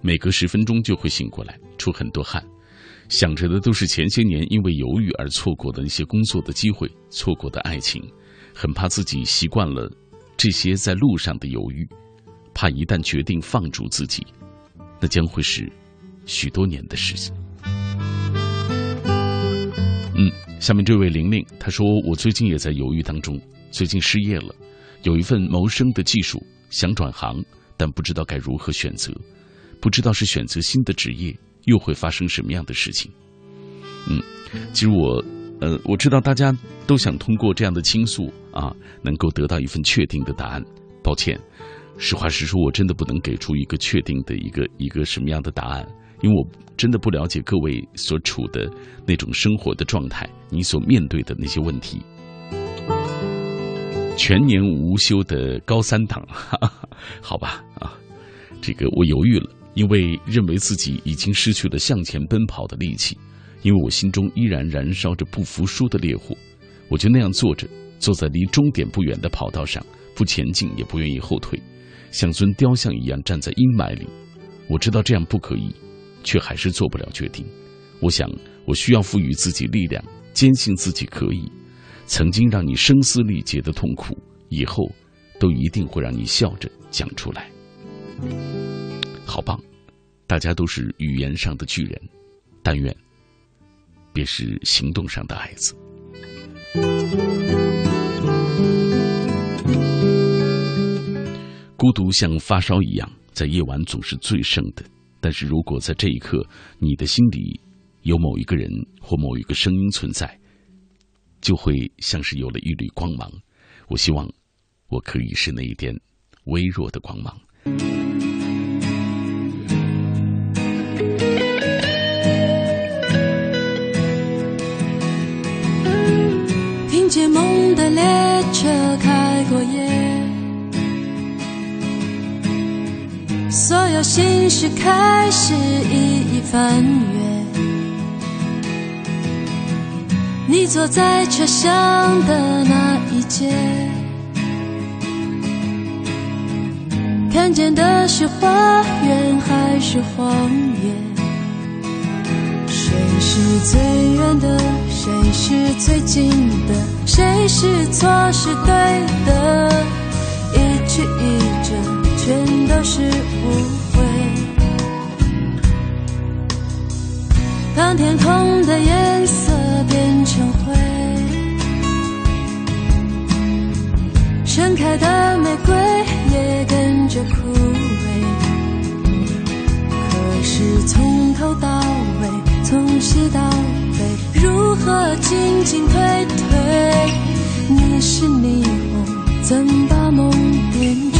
每隔十分钟就会醒过来，出很多汗，想着的都是前些年因为犹豫而错过的那些工作的机会，错过的爱情，很怕自己习惯了这些在路上的犹豫，怕一旦决定放逐自己。”那将会是许多年的事情。嗯，下面这位玲玲她说：“我最近也在犹豫当中，最近失业了，有一份谋生的技术，想转行，但不知道该如何选择，不知道是选择新的职业，又会发生什么样的事情。”嗯，其实我，呃，我知道大家都想通过这样的倾诉啊，能够得到一份确定的答案。抱歉。实话实说，我真的不能给出一个确定的一个一个什么样的答案，因为我真的不了解各位所处的那种生活的状态，你所面对的那些问题。全年无休的高三党，哈哈好吧啊，这个我犹豫了，因为认为自己已经失去了向前奔跑的力气，因为我心中依然燃烧着不服输的烈火，我就那样坐着，坐在离终点不远的跑道上，不前进也不愿意后退。像尊雕像一样站在阴霾里，我知道这样不可以，却还是做不了决定。我想，我需要赋予自己力量，坚信自己可以。曾经让你声嘶力竭的痛苦，以后都一定会让你笑着讲出来。好棒，大家都是语言上的巨人，但愿别是行动上的矮子。孤独像发烧一样，在夜晚总是最盛的。但是如果在这一刻，你的心里有某一个人或某一个声音存在，就会像是有了一缕光芒。我希望，我可以是那一点微弱的光芒。听见梦的列车开过夜。所有心事开始一一翻阅，你坐在车厢的那一节，看见的是花园还是荒野？谁是最远的？谁是最近的？谁是错是对的？一句一，都是误会。当天空的颜色变成灰，盛开的玫瑰也跟着枯萎。可是从头到尾，从西到北，如何进进退退？你是霓虹，怎把梦点缀？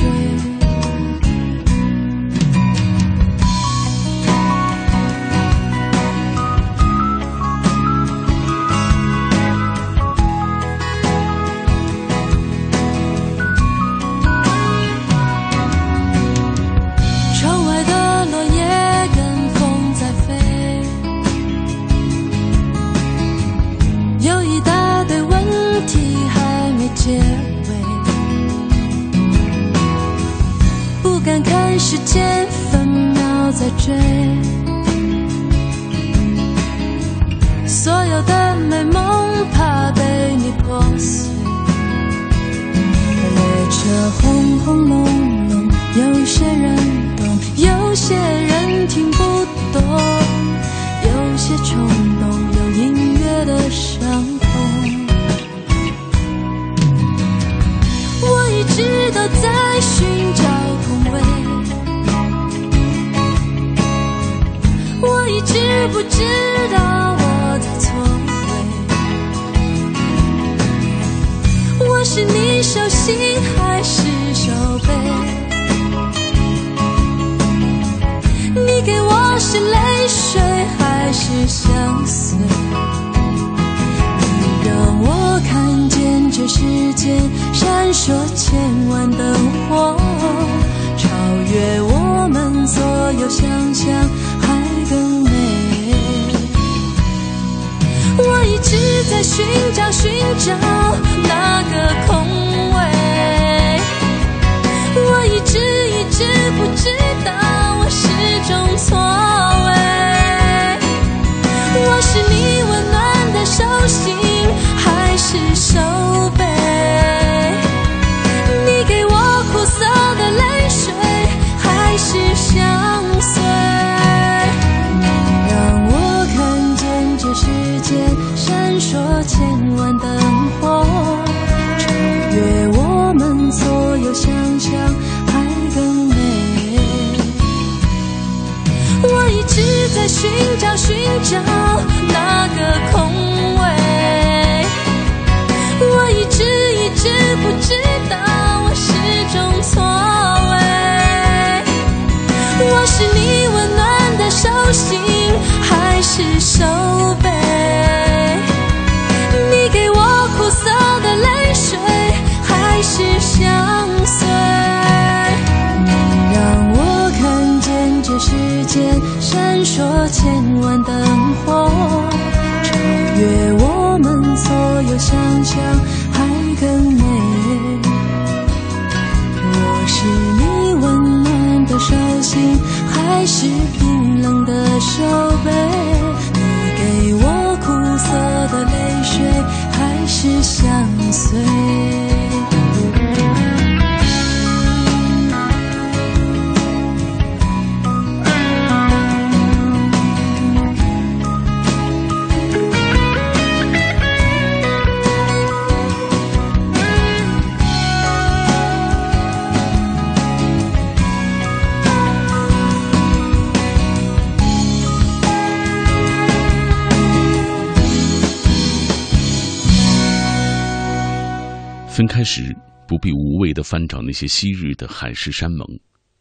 的泪水，还是相随？分开时，不必无谓的翻找那些昔日的海誓山盟；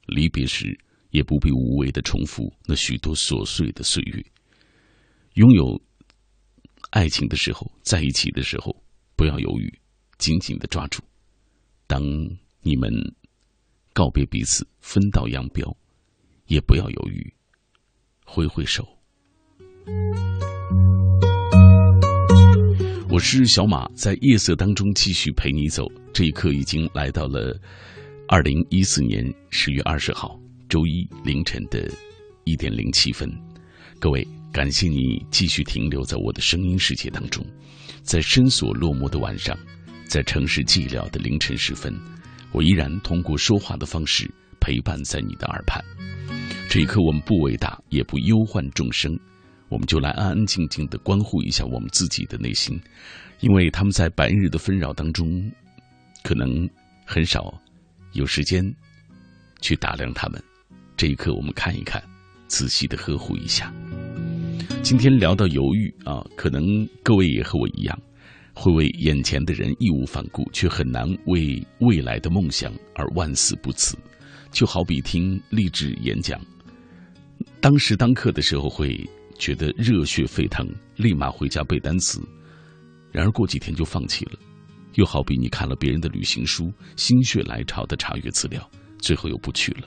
离别时，也不必无谓的重复那许多琐碎的岁月。拥有爱情的时候，在一起的时候，不要犹豫，紧紧的抓住。当你们告别彼此，分道扬镳，也不要犹豫，挥挥手。我是小马，在夜色当中继续陪你走。这一刻已经来到了二零一四年十月二十号周一凌晨的一点零七分，各位，感谢你继续停留在我的声音世界当中，在深锁落寞的晚上，在城市寂寥的凌晨时分，我依然通过说话的方式陪伴在你的耳畔。这一刻，我们不伟大，也不忧患众生，我们就来安安静静的关护一下我们自己的内心，因为他们在白日的纷扰当中，可能很少。有时间去打量他们，这一刻我们看一看，仔细的呵护一下。今天聊到犹豫啊，可能各位也和我一样，会为眼前的人义无反顾，却很难为未来的梦想而万死不辞。就好比听励志演讲，当时当刻的时候会觉得热血沸腾，立马回家背单词，然而过几天就放弃了。又好比你看了别人的旅行书，心血来潮的查阅资料，最后又不去了。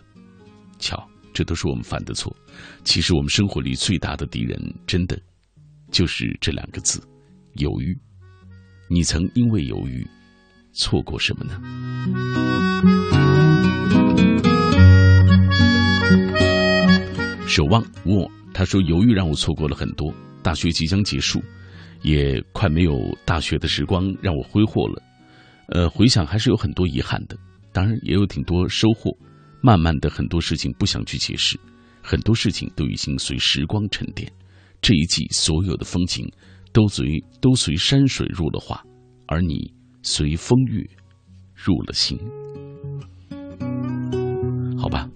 瞧，这都是我们犯的错。其实我们生活里最大的敌人，真的就是这两个字——犹豫。你曾因为犹豫错过什么呢？守望我，他说犹豫让我错过了很多。大学即将结束。也快没有大学的时光让我挥霍了，呃，回想还是有很多遗憾的，当然也有挺多收获。慢慢的，很多事情不想去解释，很多事情都已经随时光沉淀。这一季所有的风景，都随都随山水入了画，而你随风月入了心。好吧，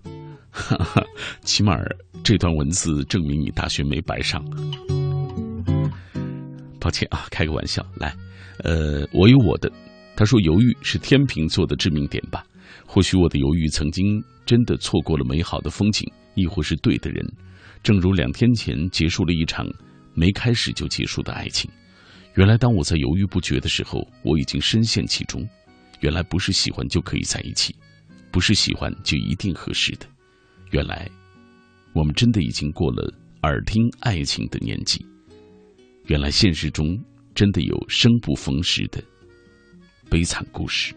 哈哈，起码这段文字证明你大学没白上。抱歉啊，开个玩笑。来，呃，我有我的。他说，犹豫是天秤座的致命点吧？或许我的犹豫曾经真的错过了美好的风景，亦或是对的人。正如两天前结束了一场没开始就结束的爱情。原来，当我在犹豫不决的时候，我已经深陷其中。原来，不是喜欢就可以在一起，不是喜欢就一定合适的。原来，我们真的已经过了耳听爱情的年纪。原来现实中真的有生不逢时的悲惨故事。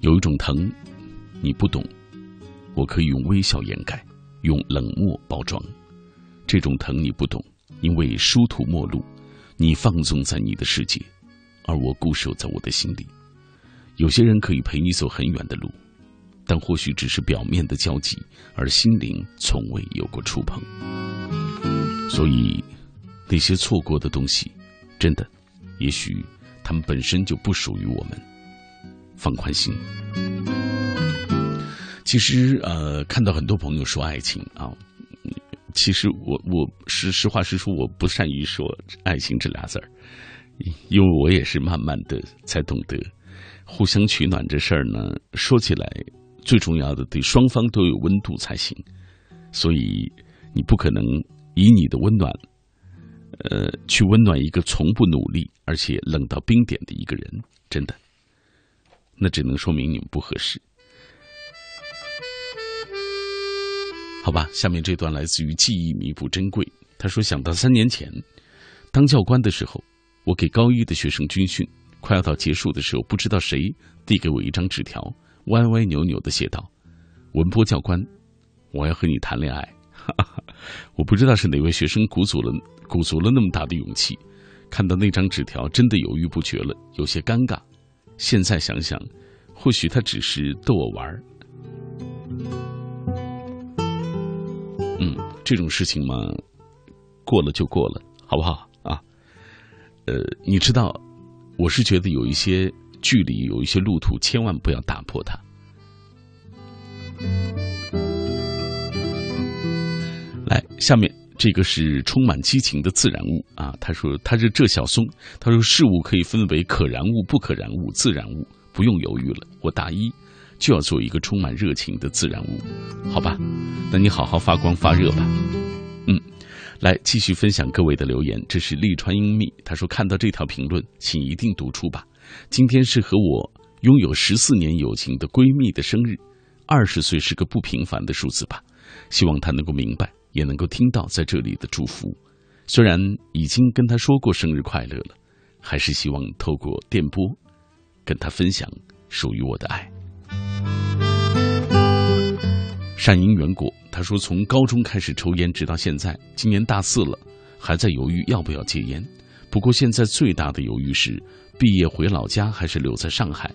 有一种疼，你不懂，可以用微笑掩盖，用冷漠包装。这种疼你不懂，因为殊途末路。你放纵在你的世界，而我固守在我的心里。有些人可以陪你走很远的路，但或许只是表面的交集，而心灵从未有过触碰。所以，那些错过的东西，真的，也许他们本身就不属于我们。放宽心。其实，呃，看到很多朋友说爱情啊。其实我我是实话实说，我不善于说爱情这俩字儿，因为我也是慢慢的才懂得，互相取暖这事儿呢，说起来最重要的对双方都有温度才行，所以你不可能以你的温暖，呃，去温暖一个从不努力而且冷到冰点的一个人，真的，那只能说明你们不合适。好吧，下面这段来自于记忆弥补珍贵。他说：“想到三年前当教官的时候，我给高一的学生军训，快要到结束的时候，不知道谁递给我一张纸条，歪歪扭扭的写道：‘文波教官，我要和你谈恋爱。’我不知道是哪位学生鼓足了鼓足了那么大的勇气，看到那张纸条，真的犹豫不决了，有些尴尬。现在想想，或许他只是逗我玩儿。”这种事情嘛，过了就过了，好不好啊？呃，你知道，我是觉得有一些距离，有一些路途，千万不要打破它。来，下面这个是充满激情的自然物啊。他说他是这小松，他说事物可以分为可燃物、不可燃物、自然物，不用犹豫了。我大一。就要做一个充满热情的自然物，好吧？那你好好发光发热吧。嗯，来继续分享各位的留言。这是利川英蜜，他说看到这条评论，请一定读出吧。今天是和我拥有十四年友情的闺蜜的生日，二十岁是个不平凡的数字吧。希望她能够明白，也能够听到在这里的祝福。虽然已经跟她说过生日快乐了，还是希望透过电波跟她分享属于我的爱。善因缘果，他说从高中开始抽烟，直到现在，今年大四了，还在犹豫要不要戒烟。不过现在最大的犹豫是，毕业回老家还是留在上海？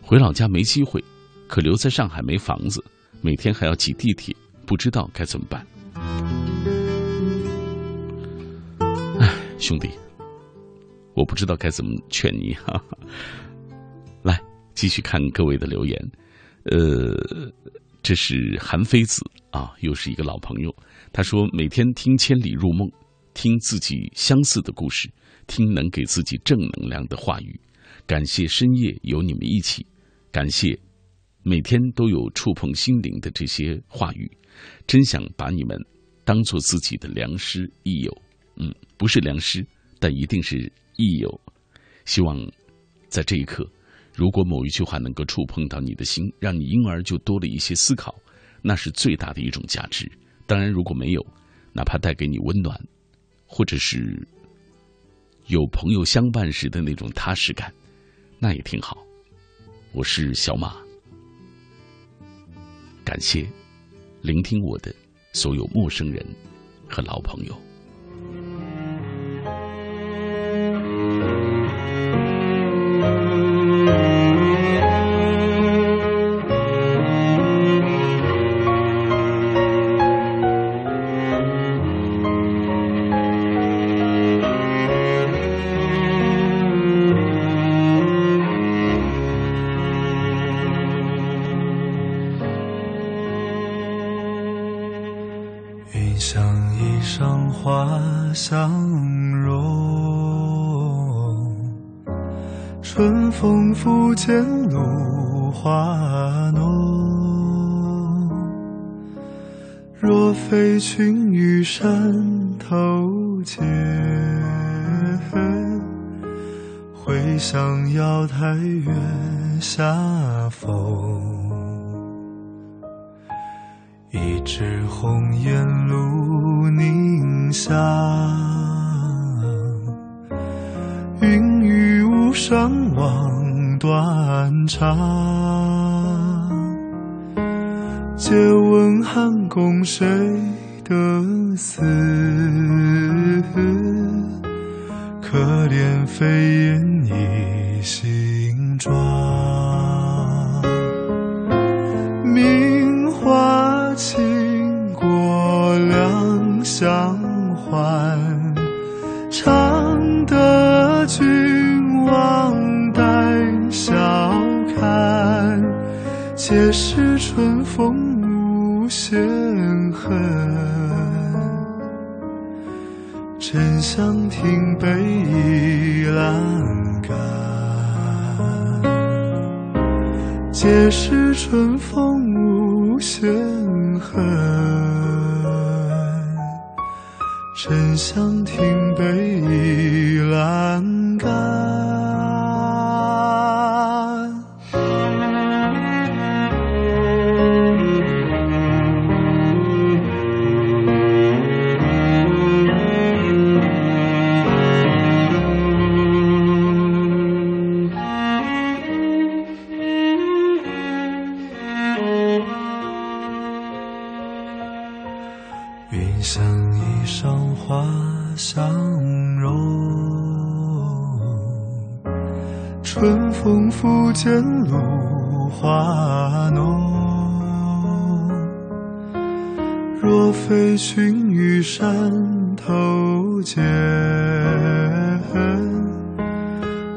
回老家没机会，可留在上海没房子，每天还要挤地铁，不知道该怎么办。哎，兄弟，我不知道该怎么劝你哈、哈。来，继续看各位的留言。呃，这是韩非子啊，又是一个老朋友。他说每天听《千里入梦》，听自己相似的故事，听能给自己正能量的话语。感谢深夜有你们一起，感谢每天都有触碰心灵的这些话语，真想把你们当做自己的良师益友。嗯，不是良师，但一定是益友。希望在这一刻。如果某一句话能够触碰到你的心，让你因而就多了一些思考，那是最大的一种价值。当然，如果没有，哪怕带给你温暖，或者是有朋友相伴时的那种踏实感，那也挺好。我是小马，感谢聆听我的所有陌生人和老朋友。一枝红艳露凝香，云雨巫山望断肠。借问汉宫谁得似？可怜飞燕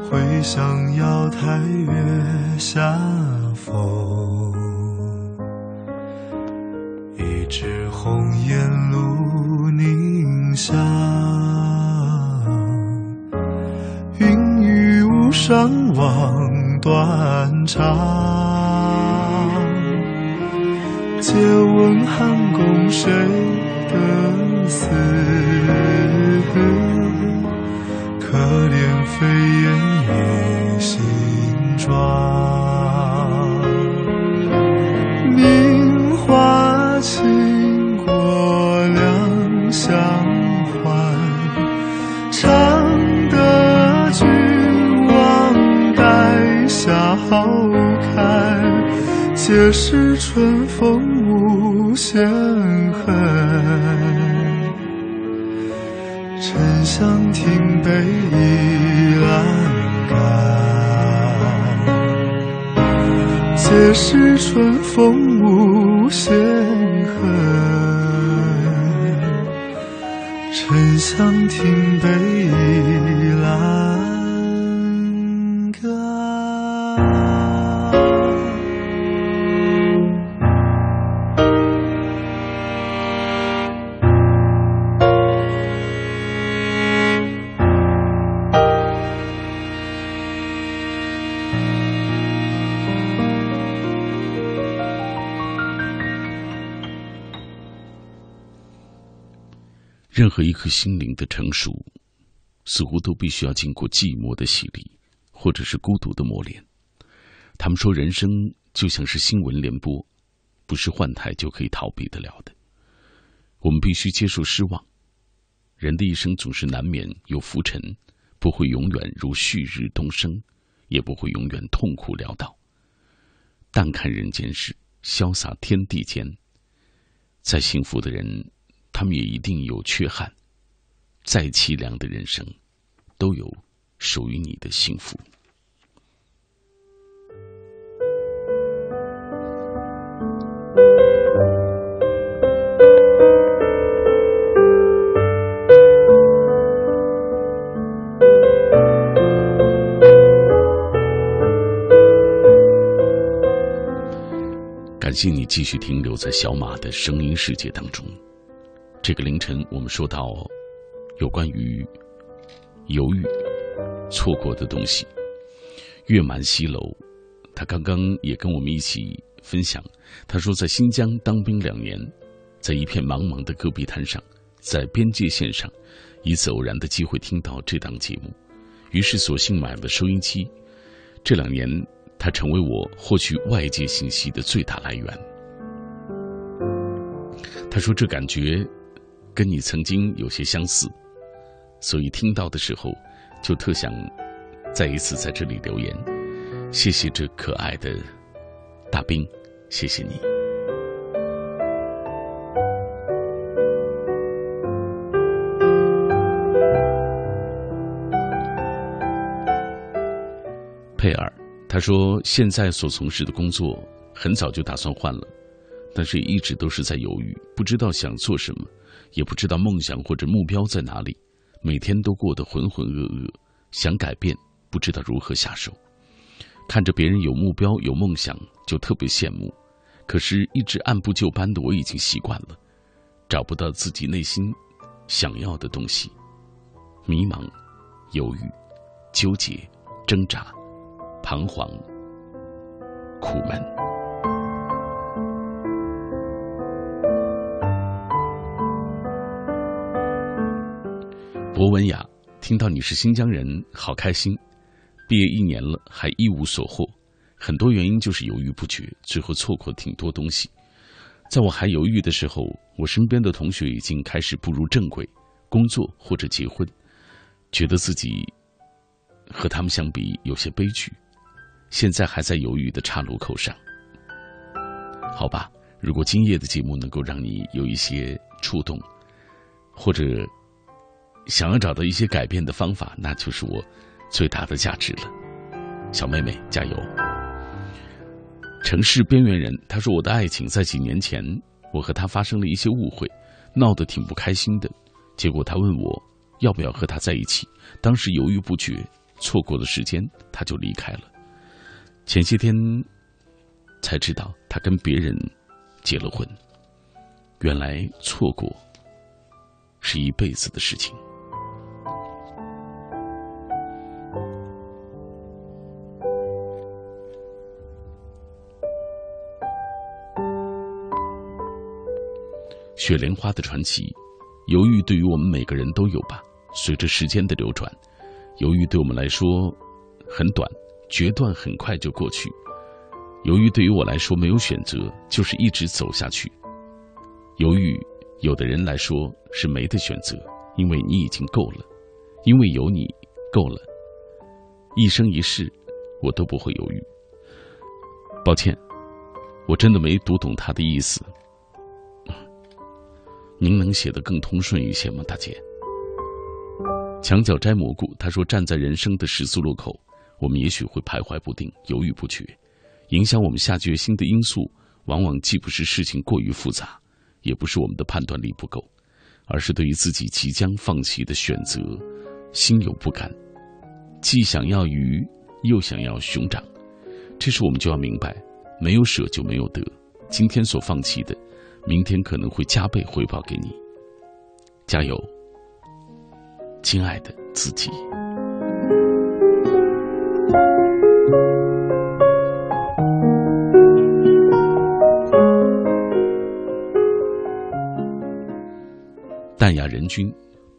会向瑶台月下逢。一枝红艳露凝香，云雨巫山望断肠。借问汉宫谁春风无限。任何一颗心灵的成熟，似乎都必须要经过寂寞的洗礼，或者是孤独的磨练。他们说，人生就像是新闻联播，不是换台就可以逃避得了的。我们必须接受失望。人的一生总是难免有浮沉，不会永远如旭日东升，也不会永远痛苦潦倒。淡看人间事，潇洒天地间。再幸福的人。他们也一定有缺憾，再凄凉的人生，都有属于你的幸福。感谢你继续停留在小马的声音世界当中。这个凌晨，我们说到有关于犹豫、错过的东西。月满西楼，他刚刚也跟我们一起分享。他说，在新疆当兵两年，在一片茫茫的戈壁滩上，在边界线上，一次偶然的机会听到这档节目，于是索性买了收音机。这两年，他成为我获取外界信息的最大来源。他说，这感觉。跟你曾经有些相似，所以听到的时候，就特想再一次在这里留言。谢谢这可爱的大兵，谢谢你。佩尔，他说现在所从事的工作很早就打算换了，但是一直都是在犹豫，不知道想做什么。也不知道梦想或者目标在哪里，每天都过得浑浑噩噩，想改变不知道如何下手。看着别人有目标有梦想，就特别羡慕。可是，一直按部就班的我已经习惯了，找不到自己内心想要的东西，迷茫、犹豫、纠结、挣扎、彷徨、苦闷。博文雅，听到你是新疆人，好开心。毕业一年了，还一无所获，很多原因就是犹豫不决，最后错过挺多东西。在我还犹豫的时候，我身边的同学已经开始步入正轨，工作或者结婚，觉得自己和他们相比有些悲剧。现在还在犹豫的岔路口上。好吧，如果今夜的节目能够让你有一些触动，或者。想要找到一些改变的方法，那就是我最大的价值了。小妹妹，加油！城市边缘人，他说我的爱情在几年前，我和他发生了一些误会，闹得挺不开心的。结果他问我要不要和他在一起，当时犹豫不决，错过了时间，他就离开了。前些天才知道他跟别人结了婚。原来错过是一辈子的事情。雪莲花的传奇，犹豫对于我们每个人都有吧。随着时间的流转，犹豫对我们来说很短，决断很快就过去。犹豫对于我来说没有选择，就是一直走下去。犹豫，有的人来说是没得选择，因为你已经够了，因为有你够了。一生一世，我都不会犹豫。抱歉，我真的没读懂他的意思。您能写得更通顺一些吗，大姐？墙角摘蘑菇，他说：“站在人生的十字路口，我们也许会徘徊不定、犹豫不决。影响我们下决心的因素，往往既不是事情过于复杂，也不是我们的判断力不够，而是对于自己即将放弃的选择，心有不甘，既想要鱼，又想要熊掌。这时我们就要明白，没有舍就没有得。今天所放弃的。”明天可能会加倍回报给你，加油，亲爱的自己。淡雅人君，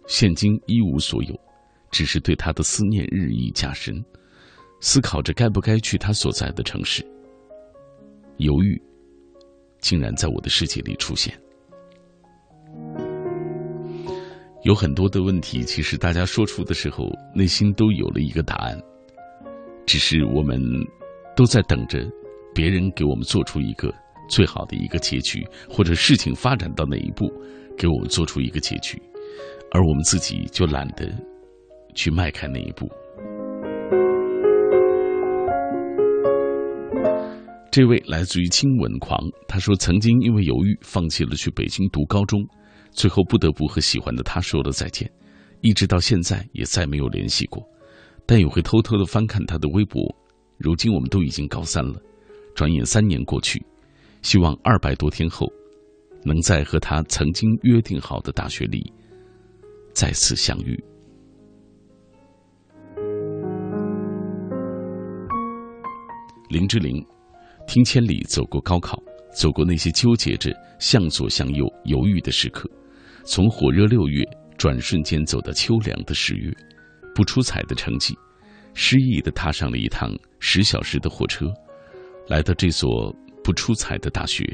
现今一无所有，只是对他的思念日益加深，思考着该不该去他所在的城市，犹豫。竟然在我的世界里出现，有很多的问题，其实大家说出的时候，内心都有了一个答案，只是我们都在等着别人给我们做出一个最好的一个结局，或者事情发展到哪一步，给我们做出一个结局，而我们自己就懒得去迈开那一步。这位来自于亲吻狂，他说曾经因为犹豫放弃了去北京读高中，最后不得不和喜欢的他说了再见，一直到现在也再没有联系过，但也会偷偷的翻看他的微博。如今我们都已经高三了，转眼三年过去，希望二百多天后，能在和他曾经约定好的大学里再次相遇。林志玲。听千里，走过高考，走过那些纠结着向左向右犹豫的时刻，从火热六月转瞬间走到秋凉的十月，不出彩的成绩，失意的踏上了一趟十小时的火车，来到这所不出彩的大学，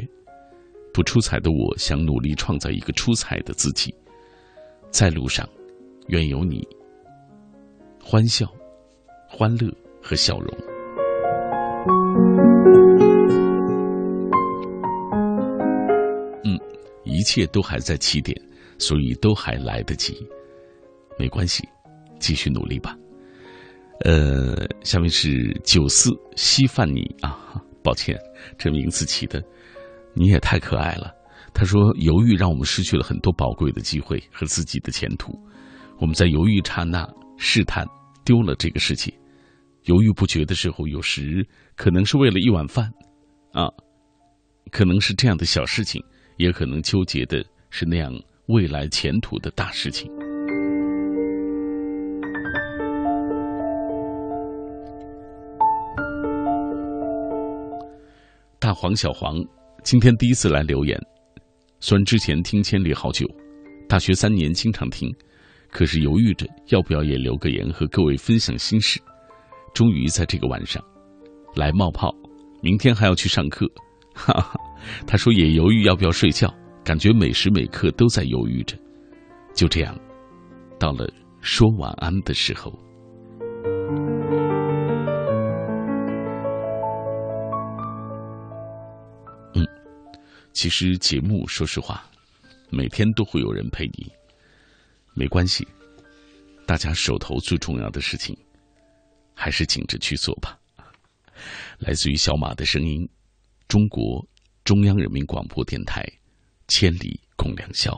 不出彩的我想努力创造一个出彩的自己，在路上，愿有你，欢笑，欢乐和笑容。一切都还在起点，所以都还来得及，没关系，继续努力吧。呃，下面是九四稀饭你啊，抱歉，这名字起的，你也太可爱了。他说：“犹豫让我们失去了很多宝贵的机会和自己的前途。我们在犹豫刹那试探丢了这个世界。犹豫不决的时候，有时可能是为了一碗饭，啊，可能是这样的小事情。”也可能纠结的是那样未来前途的大事情。大黄小黄今天第一次来留言，虽然之前听千里好久，大学三年经常听，可是犹豫着要不要也留个言和各位分享心事。终于在这个晚上来冒泡，明天还要去上课，哈哈。他说：“也犹豫要不要睡觉，感觉每时每刻都在犹豫着。就这样，到了说晚安的时候。嗯，其实节目，说实话，每天都会有人陪你，没关系。大家手头最重要的事情，还是紧着去做吧。来自于小马的声音，中国。”中央人民广播电台，《千里共良宵》。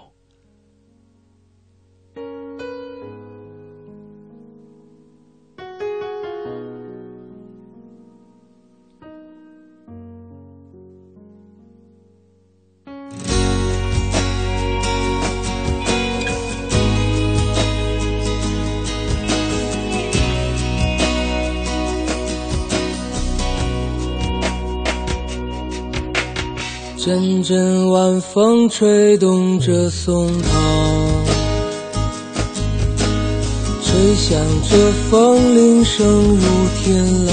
阵阵晚风吹动着松涛，吹响着风铃声如天籁。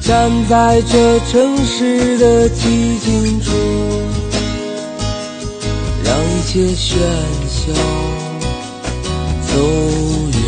站在这城市的寂静处，让一切喧嚣走远，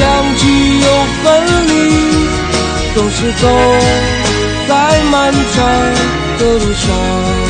相聚又分离，总是走在漫长的路上。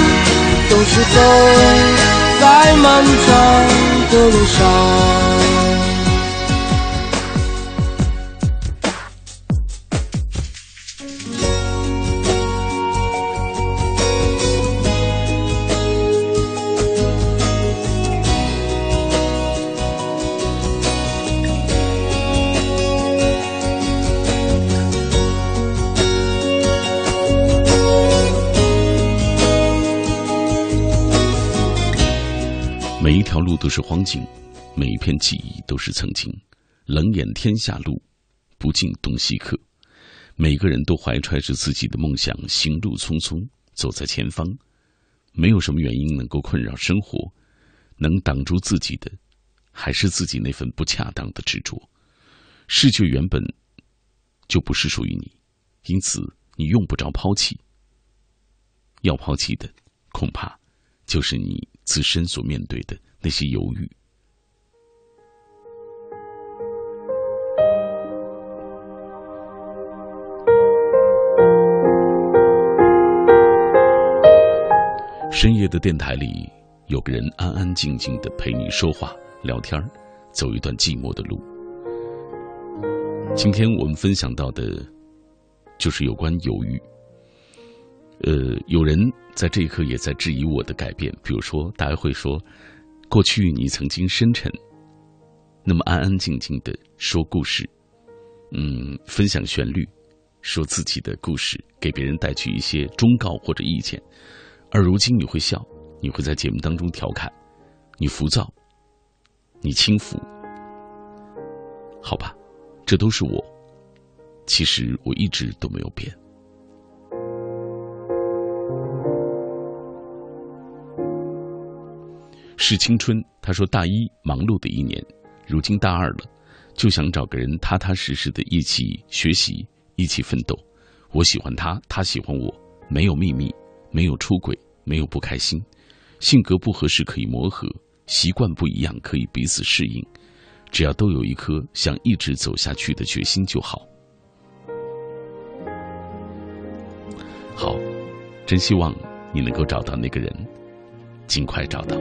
总是走在漫长的路上。路都是荒径，每一片记忆都是曾经。冷眼天下路，不尽东西客。每个人都怀揣着自己的梦想，行路匆匆，走在前方。没有什么原因能够困扰生活，能挡住自己的，还是自己那份不恰当的执着。世界原本就不是属于你，因此你用不着抛弃。要抛弃的，恐怕就是你自身所面对的。那些犹豫。深夜的电台里，有个人安安静静的陪你说话、聊天走一段寂寞的路。今天我们分享到的，就是有关犹豫。呃，有人在这一刻也在质疑我的改变，比如说，大家会说。过去你曾经深沉，那么安安静静的说故事，嗯，分享旋律，说自己的故事，给别人带去一些忠告或者意见。而如今你会笑，你会在节目当中调侃，你浮躁，你轻浮，好吧，这都是我。其实我一直都没有变。是青春。他说：“大一忙碌的一年，如今大二了，就想找个人踏踏实实的一起学习，一起奋斗。我喜欢他，他喜欢我，没有秘密，没有出轨，没有不开心。性格不合适可以磨合，习惯不一样可以彼此适应。只要都有一颗想一直走下去的决心就好。好，真希望你能够找到那个人，尽快找到。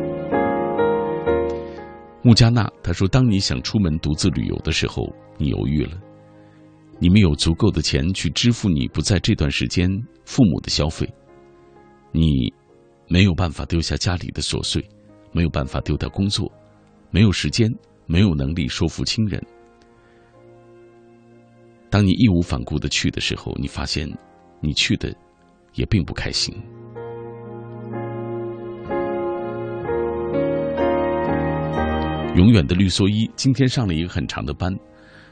穆加纳他说：“当你想出门独自旅游的时候，你犹豫了。你没有足够的钱去支付你不在这段时间父母的消费，你没有办法丢下家里的琐碎，没有办法丢掉工作，没有时间，没有能力说服亲人。当你义无反顾的去的时候，你发现你去的也并不开心。”永远的绿蓑衣今天上了一个很长的班，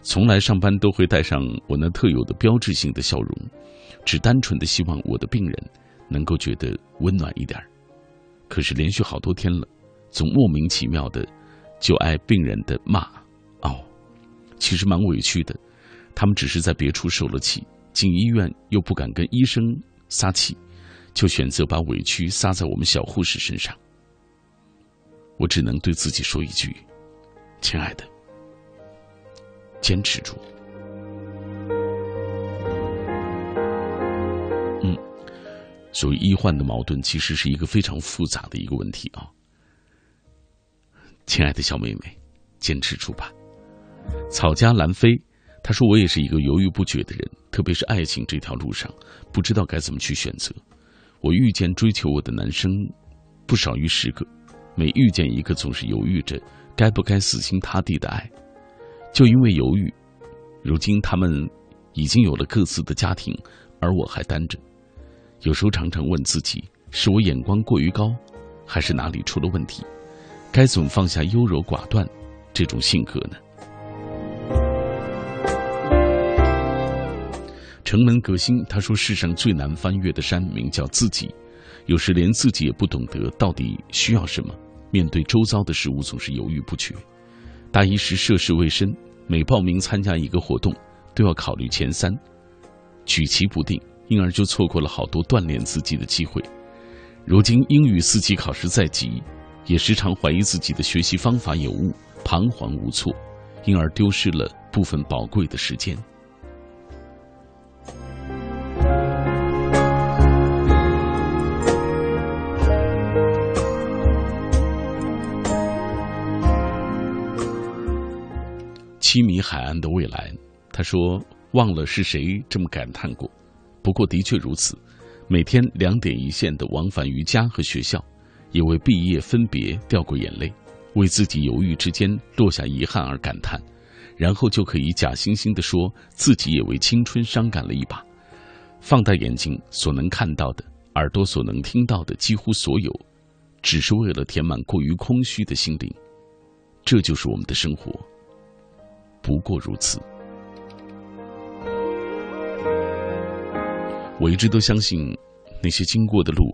从来上班都会带上我那特有的标志性的笑容，只单纯的希望我的病人能够觉得温暖一点可是连续好多天了，总莫名其妙的就挨病人的骂，哦，其实蛮委屈的。他们只是在别处受了气，进医院又不敢跟医生撒气，就选择把委屈撒在我们小护士身上。我只能对自己说一句。亲爱的，坚持住。嗯，所以医患的矛盾其实是一个非常复杂的一个问题啊。亲爱的小妹妹，坚持住吧。草家兰飞，她说我也是一个犹豫不决的人，特别是爱情这条路上，不知道该怎么去选择。我遇见追求我的男生不少于十个，每遇见一个，总是犹豫着。该不该死心塌地的爱？就因为犹豫，如今他们已经有了各自的家庭，而我还单着。有时候常常问自己：是我眼光过于高，还是哪里出了问题？该怎么放下优柔寡断这种性格呢？城门革新，他说：“世上最难翻越的山，名叫自己。有时连自己也不懂得到底需要什么。”面对周遭的事物，总是犹豫不决。大一时涉世未深，每报名参加一个活动，都要考虑前三，举棋不定，因而就错过了好多锻炼自己的机会。如今英语四级考试在即，也时常怀疑自己的学习方法有误，彷徨无措，因而丢失了部分宝贵的时间。七米海岸的未来，他说：“忘了是谁这么感叹过。不过的确如此，每天两点一线的往返于家和学校，也为毕业分别掉过眼泪，为自己犹豫之间落下遗憾而感叹，然后就可以假惺惺地说自己也为青春伤感了一把。放大眼睛所能看到的，耳朵所能听到的，几乎所有，只是为了填满过于空虚的心灵。这就是我们的生活。”不过如此。我一直都相信，那些经过的路，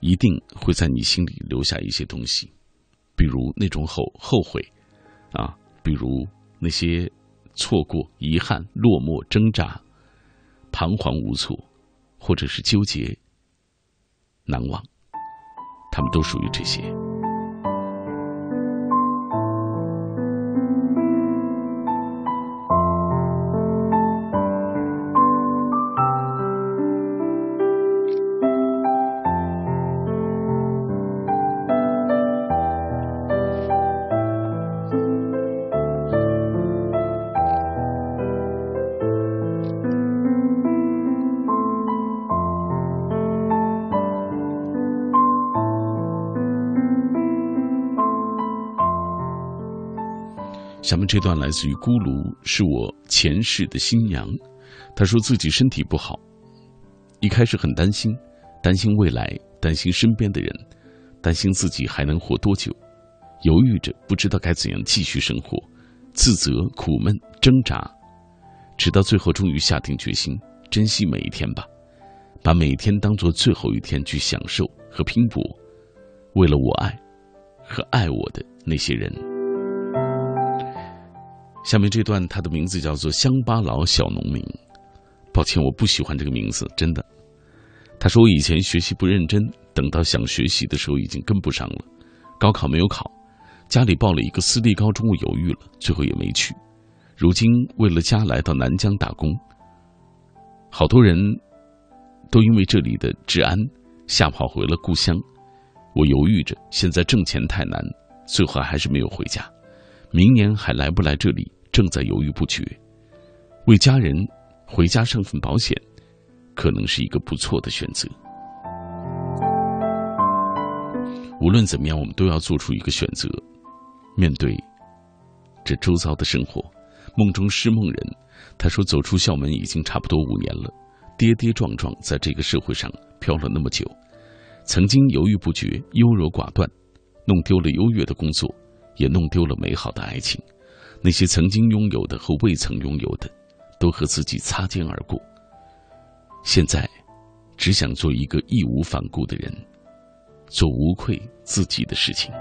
一定会在你心里留下一些东西，比如那种后后悔，啊，比如那些错过、遗憾、落寞、挣扎、彷徨无措，或者是纠结、难忘，他们都属于这些。这段来自于咕噜，是我前世的新娘。她说自己身体不好，一开始很担心，担心未来，担心身边的人，担心自己还能活多久，犹豫着不知道该怎样继续生活，自责、苦闷、挣扎，直到最后终于下定决心，珍惜每一天吧，把每一天当做最后一天去享受和拼搏，为了我爱和爱我的那些人。下面这段，他的名字叫做乡巴佬小农民。抱歉，我不喜欢这个名字，真的。他说我以前学习不认真，等到想学习的时候已经跟不上了。高考没有考，家里报了一个私立高中，我犹豫了，最后也没去。如今为了家来到南疆打工，好多人都因为这里的治安吓跑回了故乡。我犹豫着，现在挣钱太难，最后还是没有回家。明年还来不来这里，正在犹豫不决。为家人回家上份保险，可能是一个不错的选择。无论怎么样，我们都要做出一个选择，面对这周遭的生活。梦中失梦人，他说：“走出校门已经差不多五年了，跌跌撞撞在这个社会上飘了那么久，曾经犹豫不决、优柔寡断，弄丢了优越的工作，也弄丢了美好的爱情。那些曾经拥有的和未曾拥有的，都和自己擦肩而过。现在，只想做一个义无反顾的人，做无愧自己的事情。”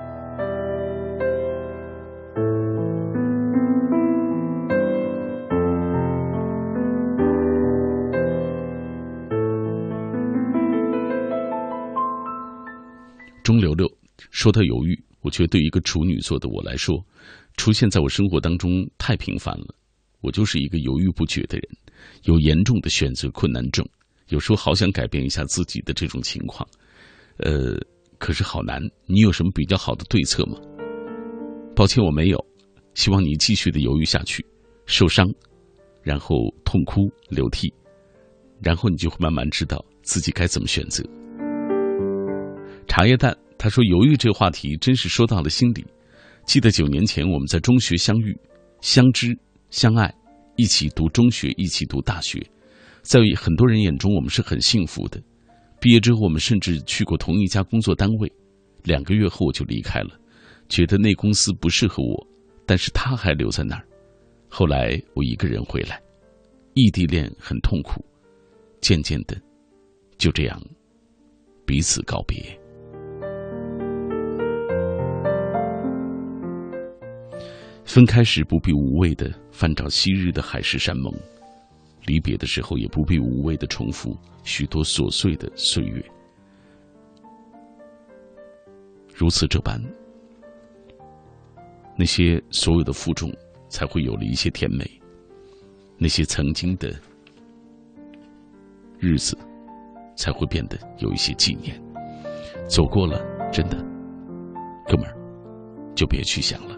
钟流流说他犹豫，我觉得对一个处女座的我来说，出现在我生活当中太频繁了。我就是一个犹豫不决的人，有严重的选择困难症。有时候好想改变一下自己的这种情况，呃，可是好难。你有什么比较好的对策吗？抱歉，我没有。希望你继续的犹豫下去，受伤，然后痛哭流涕，然后你就会慢慢知道自己该怎么选择。茶叶蛋，他说犹豫这话题真是说到了心里。记得九年前我们在中学相遇、相知、相爱，一起读中学，一起读大学，在很多人眼中我们是很幸福的。毕业之后，我们甚至去过同一家工作单位。两个月后我就离开了，觉得那公司不适合我，但是他还留在那儿。后来我一个人回来，异地恋很痛苦，渐渐的，就这样彼此告别。分开时不必无谓的翻找昔日的海誓山盟，离别的时候也不必无谓的重复许多琐碎的岁月。如此这般，那些所有的负重才会有了一些甜美，那些曾经的日子才会变得有一些纪念。走过了，真的，哥们儿，就别去想了。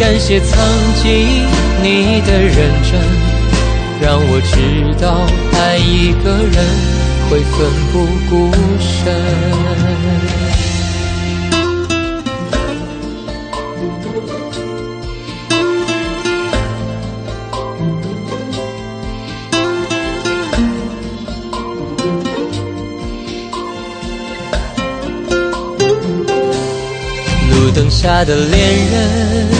感谢曾经你的认真，让我知道爱一个人会奋不顾身。路灯下的恋人，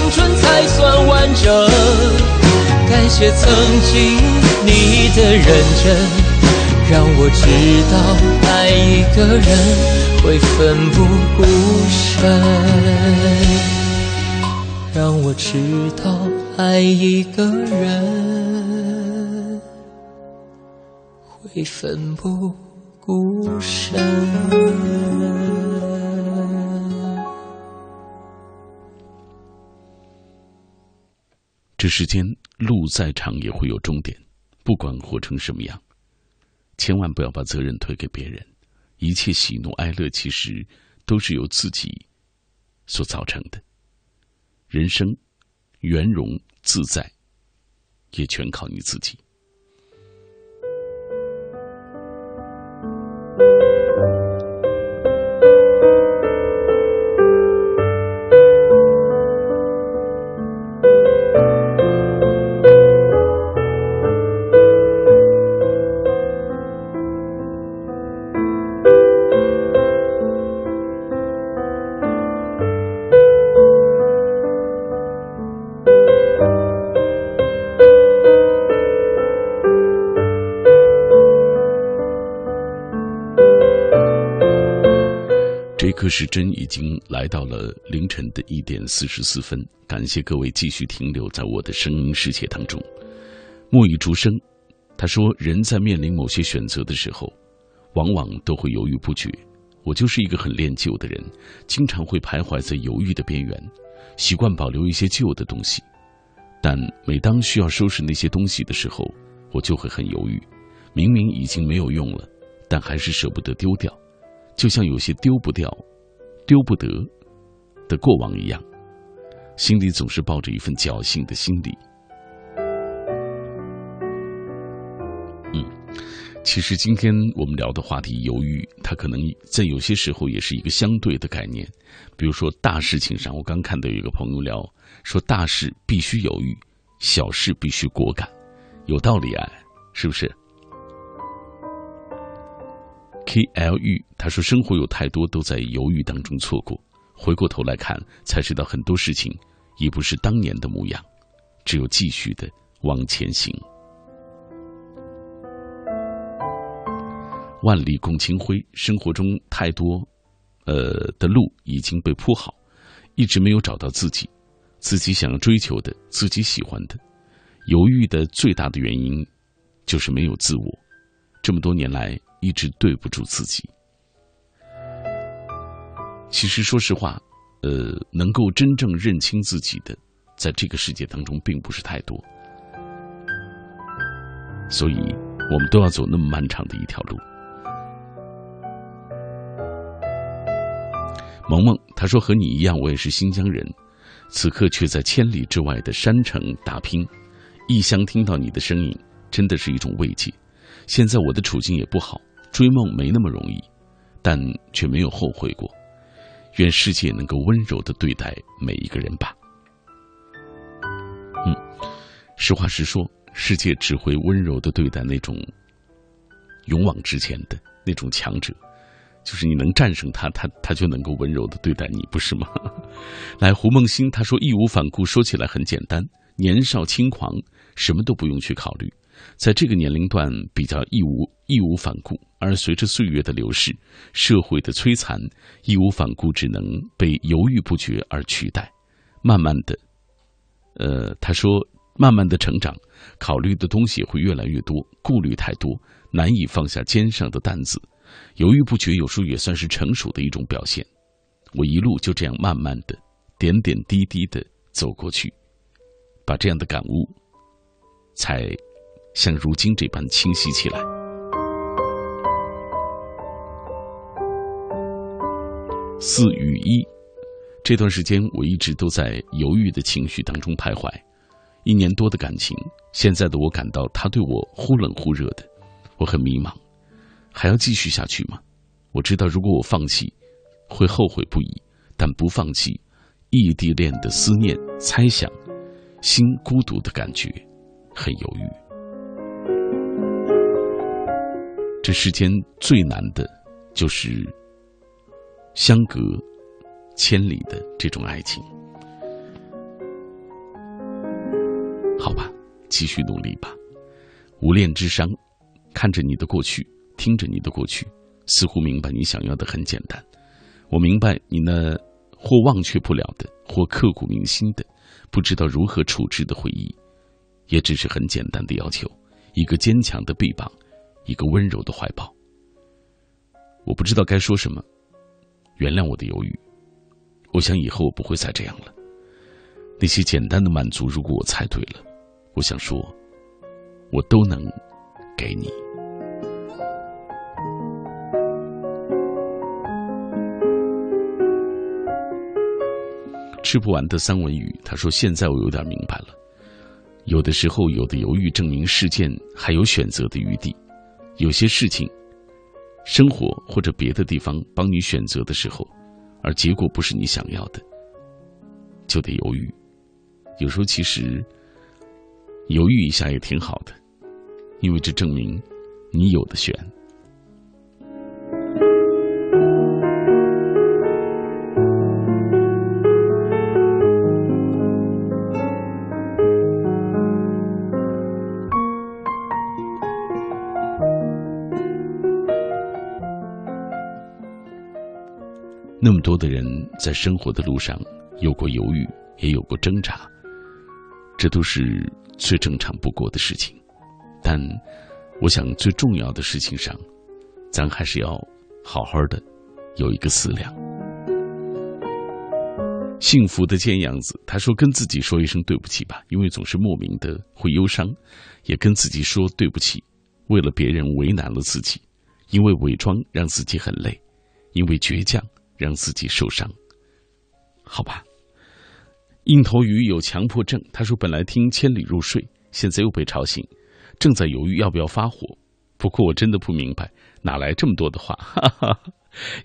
谢曾经你的认真，让我知道爱一个人会奋不顾身。让我知道爱一个人会奋不顾身。这世间路再长也会有终点，不管活成什么样，千万不要把责任推给别人。一切喜怒哀乐其实都是由自己所造成的。人生圆融自在，也全靠你自己。时针已经来到了凌晨的一点四十四分，感谢各位继续停留在我的声音世界当中。墨雨竹声，他说：“人在面临某些选择的时候，往往都会犹豫不决。我就是一个很恋旧的人，经常会徘徊在犹豫的边缘，习惯保留一些旧的东西。但每当需要收拾那些东西的时候，我就会很犹豫。明明已经没有用了，但还是舍不得丢掉，就像有些丢不掉。”丢不得的过往一样，心里总是抱着一份侥幸的心理。嗯，其实今天我们聊的话题，犹豫，它可能在有些时候也是一个相对的概念。比如说大事情上，我刚看到有一个朋友聊说，大事必须犹豫，小事必须果敢，有道理啊，是不是？K L U，他说：“生活有太多都在犹豫当中错过，回过头来看，才知道很多事情已不是当年的模样，只有继续的往前行。万里共清辉，生活中太多，呃的路已经被铺好，一直没有找到自己，自己想要追求的，自己喜欢的，犹豫的最大的原因就是没有自我。这么多年来。”一直对不住自己。其实，说实话，呃，能够真正认清自己的，在这个世界当中并不是太多，所以我们都要走那么漫长的一条路。萌萌他说：“和你一样，我也是新疆人，此刻却在千里之外的山城打拼，异乡听到你的声音，真的是一种慰藉。现在我的处境也不好。”追梦没那么容易，但却没有后悔过。愿世界能够温柔的对待每一个人吧。嗯，实话实说，世界只会温柔的对待那种勇往直前的那种强者。就是你能战胜他，他他就能够温柔的对待你，不是吗？来，胡梦欣他说义无反顾，说起来很简单，年少轻狂，什么都不用去考虑，在这个年龄段比较义无义无反顾，而随着岁月的流逝，社会的摧残，义无反顾只能被犹豫不决而取代。慢慢的，呃，他说，慢慢的成长，考虑的东西会越来越多，顾虑太多，难以放下肩上的担子。犹豫不决，有时候也算是成熟的一种表现。我一路就这样慢慢的、点点滴滴的走过去，把这样的感悟，才像如今这般清晰起来。四与一，这段时间我一直都在犹豫的情绪当中徘徊。一年多的感情，现在的我感到他对我忽冷忽热的，我很迷茫。还要继续下去吗？我知道，如果我放弃，会后悔不已；但不放弃，异地恋的思念、猜想、心孤独的感觉，很犹豫。这世间最难的，就是相隔千里的这种爱情。好吧，继续努力吧。无恋之伤，看着你的过去。听着你的过去，似乎明白你想要的很简单。我明白你那或忘却不了的，或刻骨铭心的，不知道如何处置的回忆，也只是很简单的要求：一个坚强的臂膀，一个温柔的怀抱。我不知道该说什么，原谅我的犹豫。我想以后我不会再这样了。那些简单的满足，如果我猜对了，我想说，我都能给你。吃不完的三文鱼，他说：“现在我有点明白了，有的时候有的犹豫证明事件还有选择的余地，有些事情，生活或者别的地方帮你选择的时候，而结果不是你想要的，就得犹豫。有时候其实犹豫一下也挺好的，因为这证明你有的选。”多的人在生活的路上有过犹豫，也有过挣扎，这都是最正常不过的事情。但我想最重要的事情上，咱还是要好好的有一个思量。幸福的尖样子，他说：“跟自己说一声对不起吧，因为总是莫名的会忧伤；也跟自己说对不起，为了别人为难了自己，因为伪装让自己很累，因为倔强。”让自己受伤，好吧。硬头鱼有强迫症，他说本来听《千里入睡》，现在又被吵醒，正在犹豫要不要发火。不过我真的不明白，哪来这么多的话？哈哈，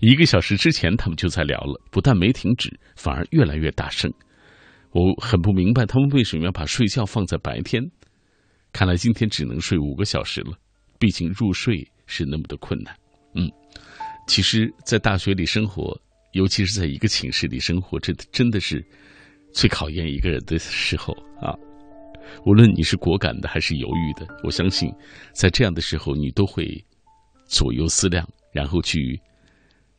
一个小时之前他们就在聊了，不但没停止，反而越来越大声。我很不明白他们为什么要把睡觉放在白天。看来今天只能睡五个小时了，毕竟入睡是那么的困难。嗯，其实，在大学里生活。尤其是在一个寝室里生活，这真的是最考验一个人的时候啊！无论你是果敢的还是犹豫的，我相信，在这样的时候，你都会左右思量，然后去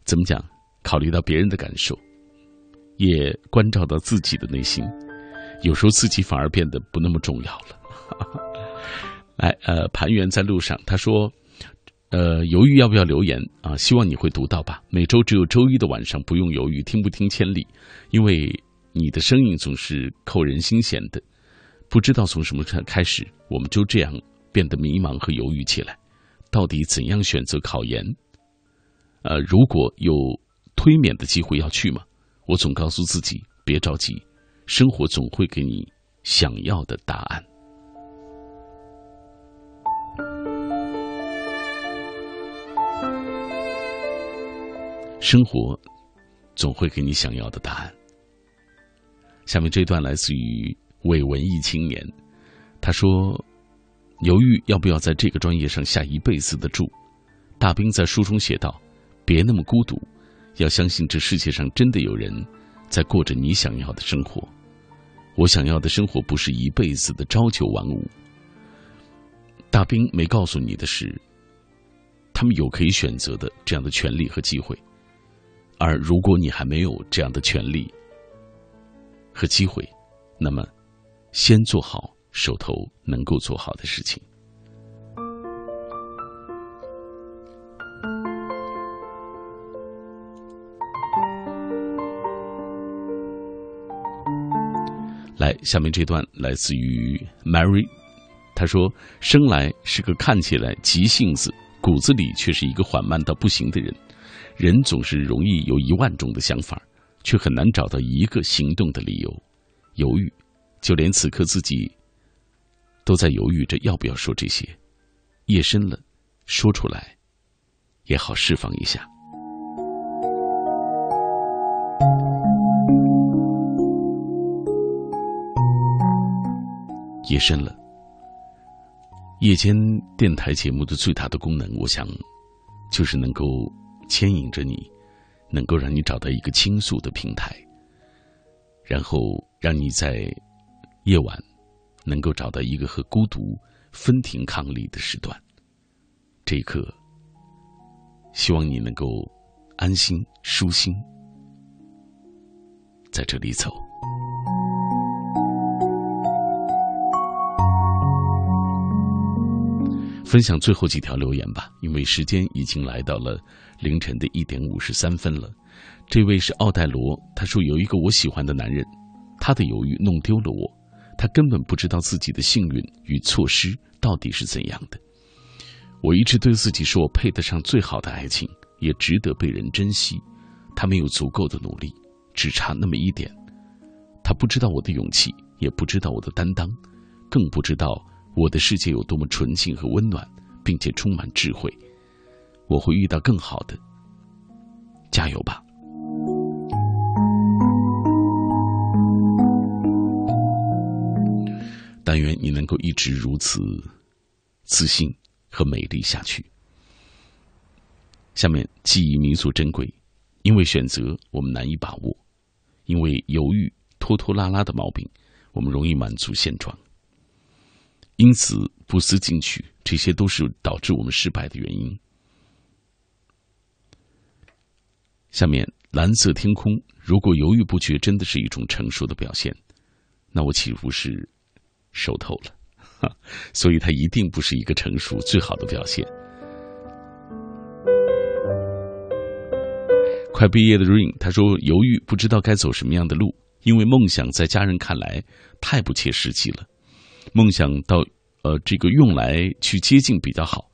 怎么讲？考虑到别人的感受，也关照到自己的内心。有时候自己反而变得不那么重要了。来，呃，盘源在路上，他说。呃，犹豫要不要留言啊？希望你会读到吧。每周只有周一的晚上，不用犹豫，听不听千里，因为你的声音总是扣人心弦的。不知道从什么时候开始，我们就这样变得迷茫和犹豫起来。到底怎样选择考研？呃，如果有推免的机会要去吗？我总告诉自己别着急，生活总会给你想要的答案。生活总会给你想要的答案。下面这段来自于伪文艺青年，他说：“犹豫要不要在这个专业上下一辈子的注。”大兵在书中写道：“别那么孤独，要相信这世界上真的有人在过着你想要的生活。我想要的生活不是一辈子的朝九晚五。”大兵没告诉你的是，他们有可以选择的这样的权利和机会，而如果你还没有这样的权利和机会，那么先做好手头能够做好的事情。来，下面这段来自于 Mary，他说：“生来是个看起来急性子，骨子里却是一个缓慢到不行的人。人总是容易有一万种的想法，却很难找到一个行动的理由。犹豫，就连此刻自己都在犹豫着要不要说这些。夜深了，说出来也好释放一下。”夜深了，夜间电台节目的最大的功能，我想，就是能够牵引着你，能够让你找到一个倾诉的平台，然后让你在夜晚能够找到一个和孤独分庭抗礼的时段。这一刻，希望你能够安心舒心，在这里走。分享最后几条留言吧，因为时间已经来到了凌晨的一点五十三分了。这位是奥黛罗，他说有一个我喜欢的男人，他的犹豫弄丢了我，他根本不知道自己的幸运与错失到底是怎样的。我一直对自己说我配得上最好的爱情，也值得被人珍惜。他没有足够的努力，只差那么一点。他不知道我的勇气，也不知道我的担当，更不知道。我的世界有多么纯净和温暖，并且充满智慧，我会遇到更好的。加油吧！但愿你能够一直如此自信和美丽下去。下面记忆弥足珍贵，因为选择我们难以把握，因为犹豫拖拖拉拉的毛病，我们容易满足现状。因此不思进取，这些都是导致我们失败的原因。下面蓝色天空，如果犹豫不决真的是一种成熟的表现，那我岂不是熟透了？所以它一定不是一个成熟最好的表现。快毕业的 Rain，他说犹豫不知道该走什么样的路，因为梦想在家人看来太不切实际了。梦想到，呃，这个用来去接近比较好。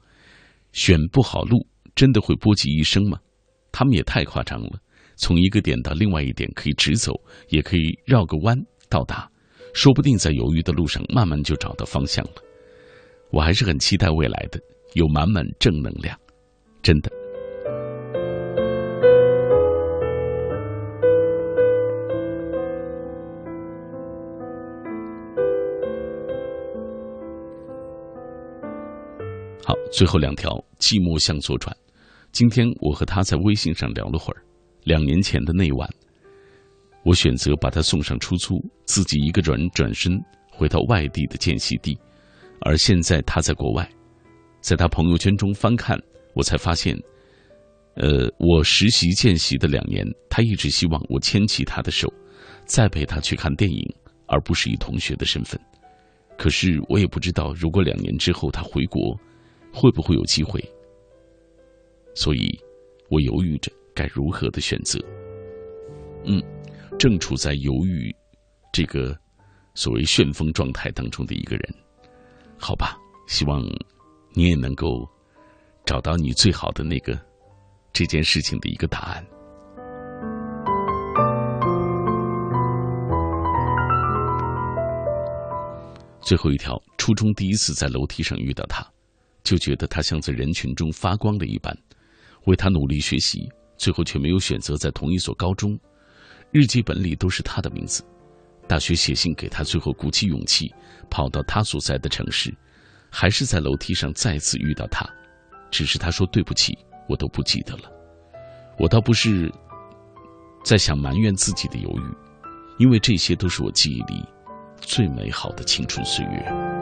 选不好路，真的会波及一生吗？他们也太夸张了。从一个点到另外一点，可以直走，也可以绕个弯到达。说不定在犹豫的路上，慢慢就找到方向了。我还是很期待未来的，有满满正能量，真的。好，最后两条，寂寞向左转。今天我和他在微信上聊了会儿。两年前的那晚，我选择把他送上出租，自己一个人转身回到外地的见习地。而现在他在国外，在他朋友圈中翻看，我才发现，呃，我实习见习的两年，他一直希望我牵起他的手，再陪他去看电影，而不是以同学的身份。可是我也不知道，如果两年之后他回国。会不会有机会？所以，我犹豫着该如何的选择。嗯，正处在犹豫这个所谓旋风状态当中的一个人，好吧，希望你也能够找到你最好的那个这件事情的一个答案。最后一条，初中第一次在楼梯上遇到他。就觉得他像在人群中发光的一般，为他努力学习，最后却没有选择在同一所高中。日记本里都是他的名字。大学写信给他，最后鼓起勇气跑到他所在的城市，还是在楼梯上再次遇到他。只是他说对不起，我都不记得了。我倒不是在想埋怨自己的犹豫，因为这些都是我记忆里最美好的青春岁月。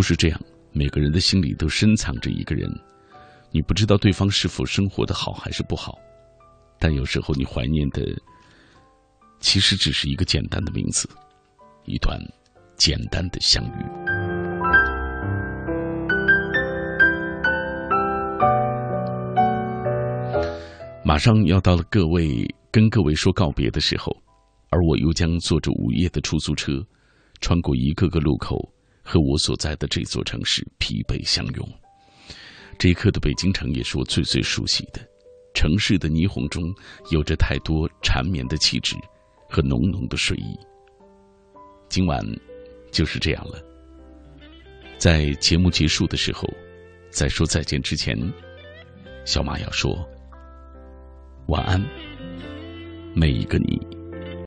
都是这样，每个人的心里都深藏着一个人，你不知道对方是否生活的好还是不好，但有时候你怀念的，其实只是一个简单的名字，一段简单的相遇。马上要到了各位跟各位说告别的时候，而我又将坐着午夜的出租车，穿过一个个路口。和我所在的这座城市疲惫相拥，这一刻的北京城也是我最最熟悉的。城市的霓虹中有着太多缠绵的气质和浓浓的睡意。今晚就是这样了。在节目结束的时候，在说再见之前，小马要说晚安，每一个你。